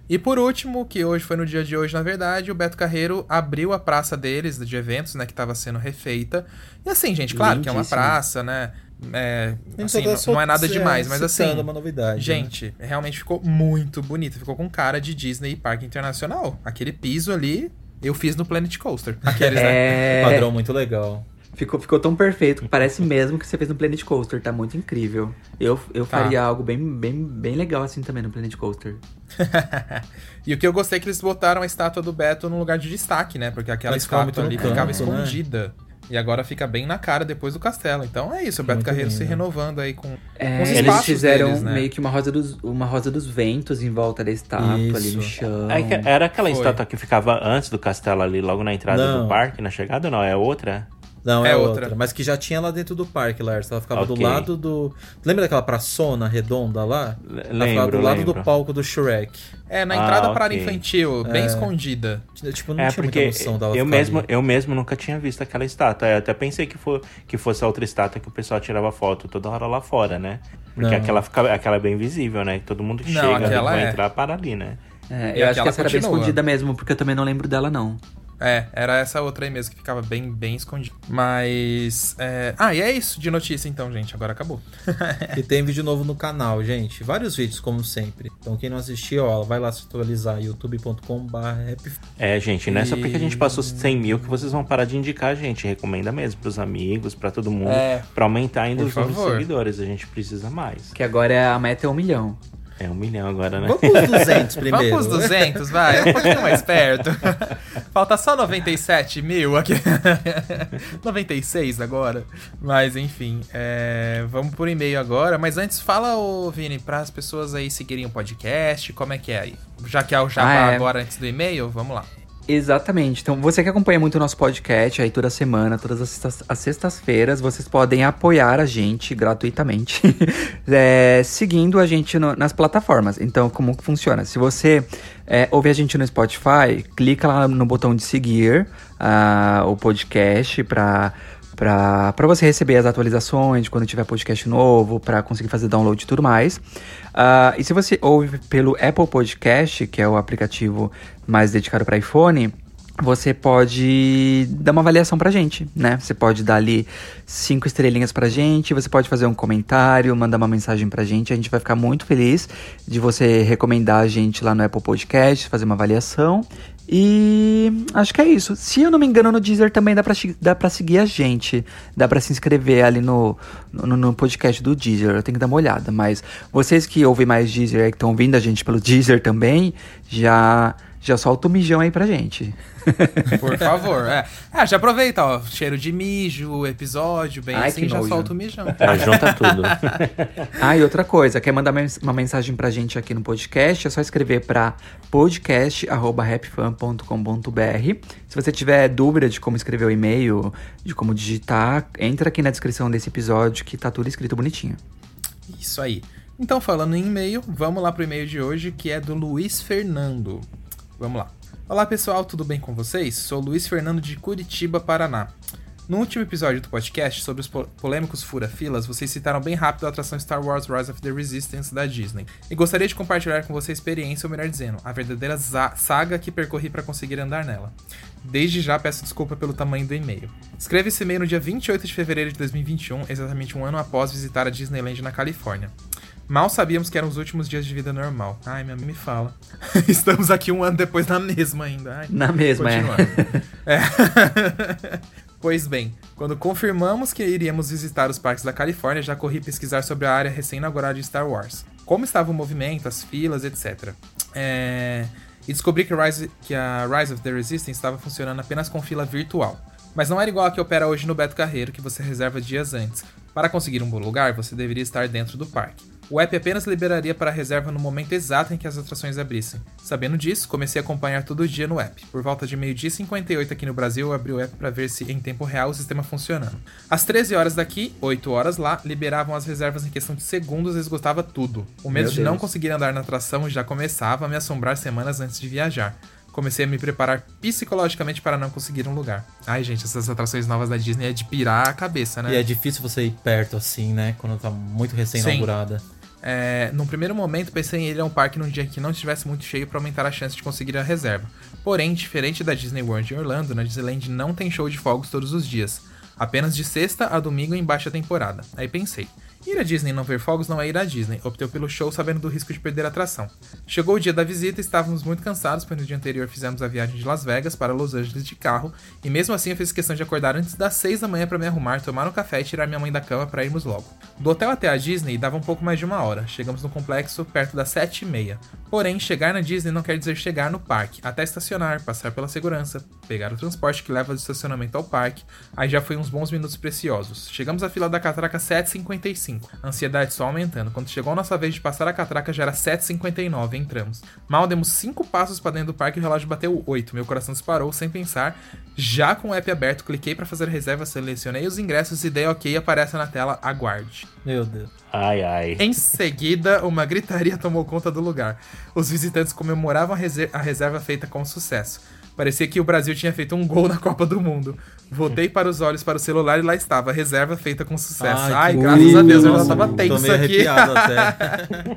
E por último, que hoje foi no dia de hoje, na verdade, o Beto Carreiro abriu a praça deles de eventos, né, que estava sendo refeita. E assim, gente, claro que é uma praça, né? É, assim, Então, não, só- não é nada é, demais, mas assim, uma novidade. né? gente, realmente ficou muito bonito. Ficou com cara de Disney Parque Internacional. Aquele piso ali, Eu fiz no Planet Coaster. Aqueles, né? É, Padrão muito legal. ficou, ficou tão perfeito que parece mesmo que você fez no Planet Coaster, tá muito incrível. Eu, eu Tá. faria algo bem, bem, bem legal assim também no Planet Coaster. e o que eu gostei é que eles botaram a estátua do Beto num lugar de destaque, né? Porque aquela estátua ali ficava né? escondida. E agora fica bem na cara depois do castelo. Então é isso, o Beto Muito Carreiro se lindo. renovando aí com, É, com os eles fizeram deles, né? meio que uma rosa, dos, uma rosa dos ventos em volta da estátua ali no Isso. chão. É Era aquela Foi. estátua que ficava antes do castelo ali, logo na entrada Não. do parque, na chegada, ou não? É outra? Não, é, É outra. outra. Mas que já tinha lá dentro do parque, Lars. Ela ficava do Ok. lado do. Lembra daquela praçona redonda lá? L- Ela ficava lembro, do lado lembro. do palco do Shrek. É, na Ah, entrada para ok. infantil, bem É. escondida. Tipo, não É tinha porque muita noção dela eu mesmo, ali. eu mesmo nunca tinha visto aquela estátua. Eu até pensei que, for, que fosse a outra estátua que o pessoal tirava foto toda hora lá fora, né? Porque Não. aquela, fica, aquela é bem visível, né? Todo mundo que Não, chega vai é. entrar para ali, né? É, E eu acho que essa era bem continua. escondida mesmo, porque eu também não lembro dela, não. É, era essa outra aí mesmo que ficava bem, bem escondida. Mas. é, Ah, e é isso de notícia então, gente. Agora acabou. E tem vídeo novo no canal, gente. Vários vídeos, como sempre. Então, quem não assistiu, ó, vai lá se atualizar. youtube.com.br. É, gente, não é só porque a gente passou 100 mil que vocês vão parar de indicar a gente. Recomenda mesmo pros amigos, pra todo mundo. É. Pra aumentar ainda Por os números de favor. seguidores. A gente precisa mais. Que agora é- a meta é um milhão. É um milhão agora, né? Vamos pros 200 primeiro. Vamos pros 200, vai. Um pouquinho mais perto. Falta só 97 mil aqui. 96 agora. Mas enfim, é, vamos por e-mail agora. Mas antes, fala, ô Vini, para as pessoas aí seguirem o podcast, como é que é aí? Já que é o jabá Ah, é. agora antes do e-mail, vamos lá. Exatamente. Então, você que acompanha muito o nosso podcast aí toda semana, todas as sextas- as sextas-feiras, vocês podem apoiar a gente gratuitamente, é, seguindo a gente no- nas plataformas. Então, como que funciona? Se você é, ouve a gente no Spotify, clica lá no botão de seguir ah, o podcast para para você receber as atualizações de quando tiver podcast novo, para conseguir fazer download e tudo mais. Ah, e se você ouve pelo Apple Podcast, que é o aplicativo mais dedicado para iPhone, você pode dar uma avaliação pra gente, né? Você pode dar ali cinco estrelinhas pra gente, você pode fazer um comentário, mandar uma mensagem pra gente, a gente vai ficar muito feliz de você recomendar a gente lá no Apple Podcast, fazer uma avaliação. E acho que é isso. Se eu não me engano, no Deezer também dá pra, dá pra seguir a gente. Dá pra se inscrever ali no, no, no podcast do Deezer. Eu tenho que dar uma olhada. Mas vocês que ouvem mais Deezer e que estão ouvindo a gente pelo Deezer também, já, já solta o mijão aí pra gente. Por favor. É. Ah, já aproveita, ó. Cheiro de mijo, episódio, bem Ai, assim, já nojo. solta o mijão. É, junta tudo. Ah, e outra coisa, quer mandar uma mensagem pra gente aqui no podcast, é só escrever pra podcast.rapfan.com.br. Se você tiver dúvida de como escrever o e-mail, de como digitar, entra aqui na descrição desse episódio que tá tudo escrito bonitinho. Isso aí. Então, falando em e-mail, vamos lá pro e-mail de hoje, que é do Luiz Fernando. Vamos lá. Olá, pessoal, tudo bem com vocês? Sou Luiz Fernando de Curitiba, Paraná. No último episódio do podcast sobre os po- polêmicos fura-filas, vocês citaram bem rápido a atração Star Wars Rise of the Resistance da Disney. E gostaria de compartilhar com você a experiência, ou melhor dizendo, a verdadeira saga que percorri para conseguir andar nela. Desde já peço desculpa pelo tamanho do e-mail. Escreve esse e-mail no dia 28 de fevereiro de 2021, exatamente um ano após visitar a Disneyland na Califórnia. Mal sabíamos que eram os últimos dias de vida normal. Ai, minha mãe me fala. Estamos aqui um ano depois na mesma ainda. Ai, Na mesma, é. É. pois bem, quando confirmamos que iríamos visitar os parques da Califórnia, já corri pesquisar sobre a área recém-inaugurada de Star Wars. Como estava o movimento, as filas, etc. É, E descobri que, Rise- que a Rise of the Resistance estava funcionando apenas com fila virtual. Mas não era igual a que opera hoje no Beto Carreiro, que você reserva dias antes. Para conseguir um bom lugar, você deveria estar dentro do parque. O app apenas liberaria para a reserva no momento exato em que as atrações abrissem. Sabendo disso, comecei a acompanhar todo dia no app. Por volta de meio-dia e 58 aqui no Brasil, eu abri o app para ver se em tempo real o sistema funcionando. Às 13 horas daqui, 8 horas lá, liberavam as reservas em questão de segundos e esgotava tudo. O medo Meu de não Deus. conseguir andar na atração já começava a me assombrar semanas antes de viajar. Comecei a me preparar psicologicamente para não conseguir um lugar. Ai, gente, essas atrações novas da Disney é de pirar a cabeça, né? E é difícil você ir perto assim, né? Quando tá muito recém-inaugurada. É, num primeiro momento, pensei em ir a um parque num dia que não estivesse muito cheio para aumentar a chance de conseguir a reserva. Porém, diferente da Disney World em Orlando, na Disneyland não tem show de fogos todos os dias. Apenas de sexta a domingo em baixa temporada. Aí pensei, Ir à Disney e não ver fogos não é ir à Disney. Optei pelo show sabendo do risco de perder a atração. Chegou o dia da visita e estávamos muito cansados, pois no dia anterior fizemos a viagem de Las Vegas para Los Angeles de carro, e mesmo assim eu fiz questão de acordar antes das 6 da manhã para me arrumar, tomar um café e tirar minha mãe da cama para irmos logo. Do hotel até a Disney dava um pouco mais de uma hora. Chegamos no complexo perto das 7 e meia. Porém, chegar na Disney não quer dizer chegar no parque, até estacionar, passar pela segurança, pegar o transporte que leva do estacionamento ao parque, aí já foi uns bons minutos preciosos. Chegamos à fila da catraca 7h55, a ansiedade só aumentando. Quando chegou a nossa vez de passar a catraca já era 7h59, entramos. Mal demos 5 passos para dentro do parque e o relógio bateu 8, meu coração disparou sem pensar. Já com o app aberto, cliquei para fazer reserva, selecionei os ingressos e dei ok e aparece na tela aguarde. Meu Deus. Ai, ai. Em seguida, uma gritaria tomou conta do lugar. Os visitantes comemoravam a, reser- a reserva feita com sucesso. Parecia que o Brasil tinha feito um gol na Copa do Mundo. Voltei para os olhos para o celular e lá estava, reserva feita com sucesso. Ai, Ai, graças incrível. a Deus, eu já tava tenso aqui. até.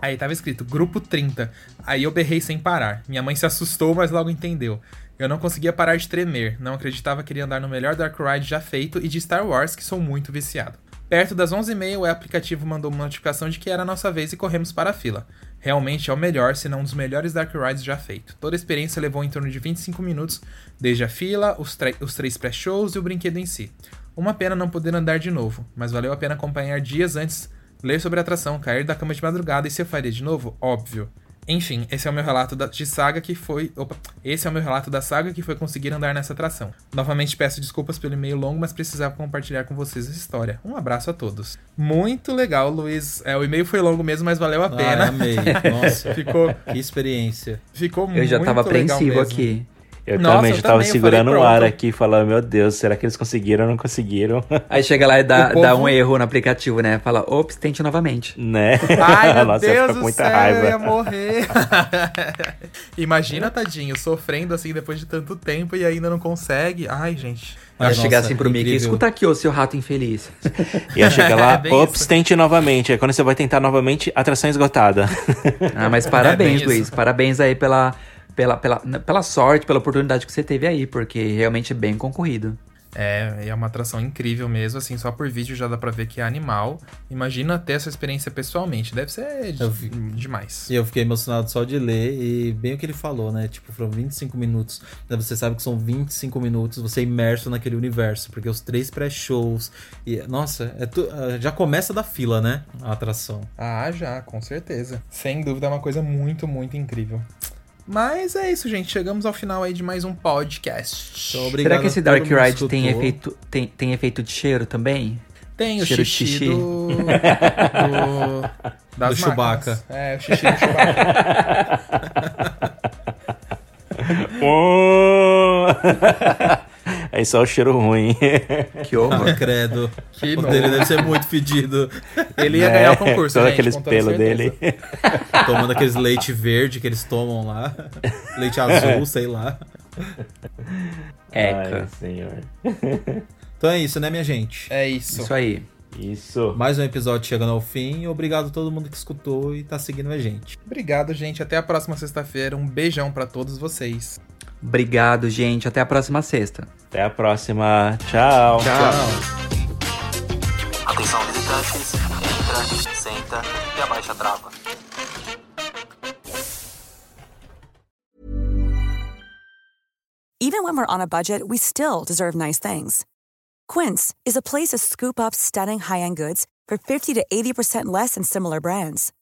Aí tava escrito grupo 30. Aí eu berrei sem parar. Minha mãe se assustou, mas logo entendeu. Eu não conseguia parar de tremer. Não acreditava que iria andar no melhor Dark Ride já feito e de Star Wars, que sou muito viciado. Perto das 11h30, o aplicativo mandou uma notificação de que era a nossa vez e corremos para a fila. Realmente é o melhor, se não um dos melhores Dark Rides já feito. Toda a experiência levou em torno de 25 minutos, desde a fila, os, os três pré-shows e o brinquedo em si. Uma pena não poder andar de novo, mas valeu a pena acompanhar dias antes, ler sobre a atração, cair da cama de madrugada e se eu faria de novo, óbvio. Enfim, esse é o meu relato da, de saga que foi. Opa, esse é o meu relato da saga que foi conseguir andar nessa atração. Novamente peço desculpas pelo e-mail longo, mas precisava compartilhar com vocês essa história. Um abraço a todos. Muito legal, Luiz. É, o e-mail foi longo mesmo, mas valeu a Ai, pena. amei. Nossa, ficou, que experiência. ficou muito Eu já tava legal apreensivo mesmo. aqui. Eu Nossa, também eu já tava também, segurando o ar pronto. aqui, falando, meu Deus, será que eles conseguiram ou não conseguiram? Aí chega lá e dá, povo- dá um erro no aplicativo, né? Fala, ops, tente novamente. né? Ai, meu Nossa, eu ia Deus ficar do com muita céu, raiva. eu ia morrer. Imagina, tadinho, sofrendo assim depois de tanto tempo e ainda não consegue. Ai, gente. Vai Nossa, chegar assim pro Mickey, escuta aqui, ô seu rato infeliz. Ia chegar lá, É ops, isso. tente novamente. Aí quando você vai tentar novamente, atração esgotada. Ah, mas É parabéns, bem Luiz. isso. Parabéns aí pela, pela, pela, pela sorte, pela oportunidade que você teve aí, porque realmente é bem concorrido. É, é uma atração incrível mesmo, assim, só por vídeo já dá pra ver que é animal. Imagina ter essa experiência pessoalmente, deve ser de- Eu demais. E eu fiquei emocionado só de ler e bem o que ele falou, né? Tipo, foram 25 minutos. Né, Você sabe que são 25 minutos você é imerso naquele universo, porque os três pré-shows. E, nossa, é tu- ah, já começa da fila, né? A atração. Ah, já, com certeza. Sem dúvida é uma coisa muito, muito incrível. Mas é isso, gente. Chegamos ao final aí de mais um podcast. Então, obrigado Será que esse Dark Ride tem efeito, tem, tem efeito de cheiro também? Tem o Cheiro xixi, xixi. do. do das Do Chewbacca. É, o xixi do Chewbacca. Oh! Aí só o cheiro ruim. Que horror. Ah, credo. Que o dele deve ser muito fedido. Ele ia Né? ganhar o concurso, Todo gente, aqueles pelos dele. Tomando aqueles leite verde que eles tomam lá. Leite azul, sei lá. Eca. Ai, senhor. Então é isso, né, minha gente? É isso. Isso aí. Isso. Mais um episódio chegando ao fim. Obrigado a todo mundo que escutou e tá seguindo a gente. Obrigado, gente. Até a próxima sexta-feira. Um beijão pra todos vocês. Obrigado, gente. Até a próxima sexta. Até a próxima. Tchau. Atenção visitantes, entra, senta e abaixa a trava. Even when we're on a budget, we still deserve nice things. Quince is a place to scoop up stunning high-end goods for 50 to 80% less than similar brands.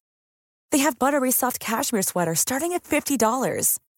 They have buttery soft cashmere sweaters starting at $50,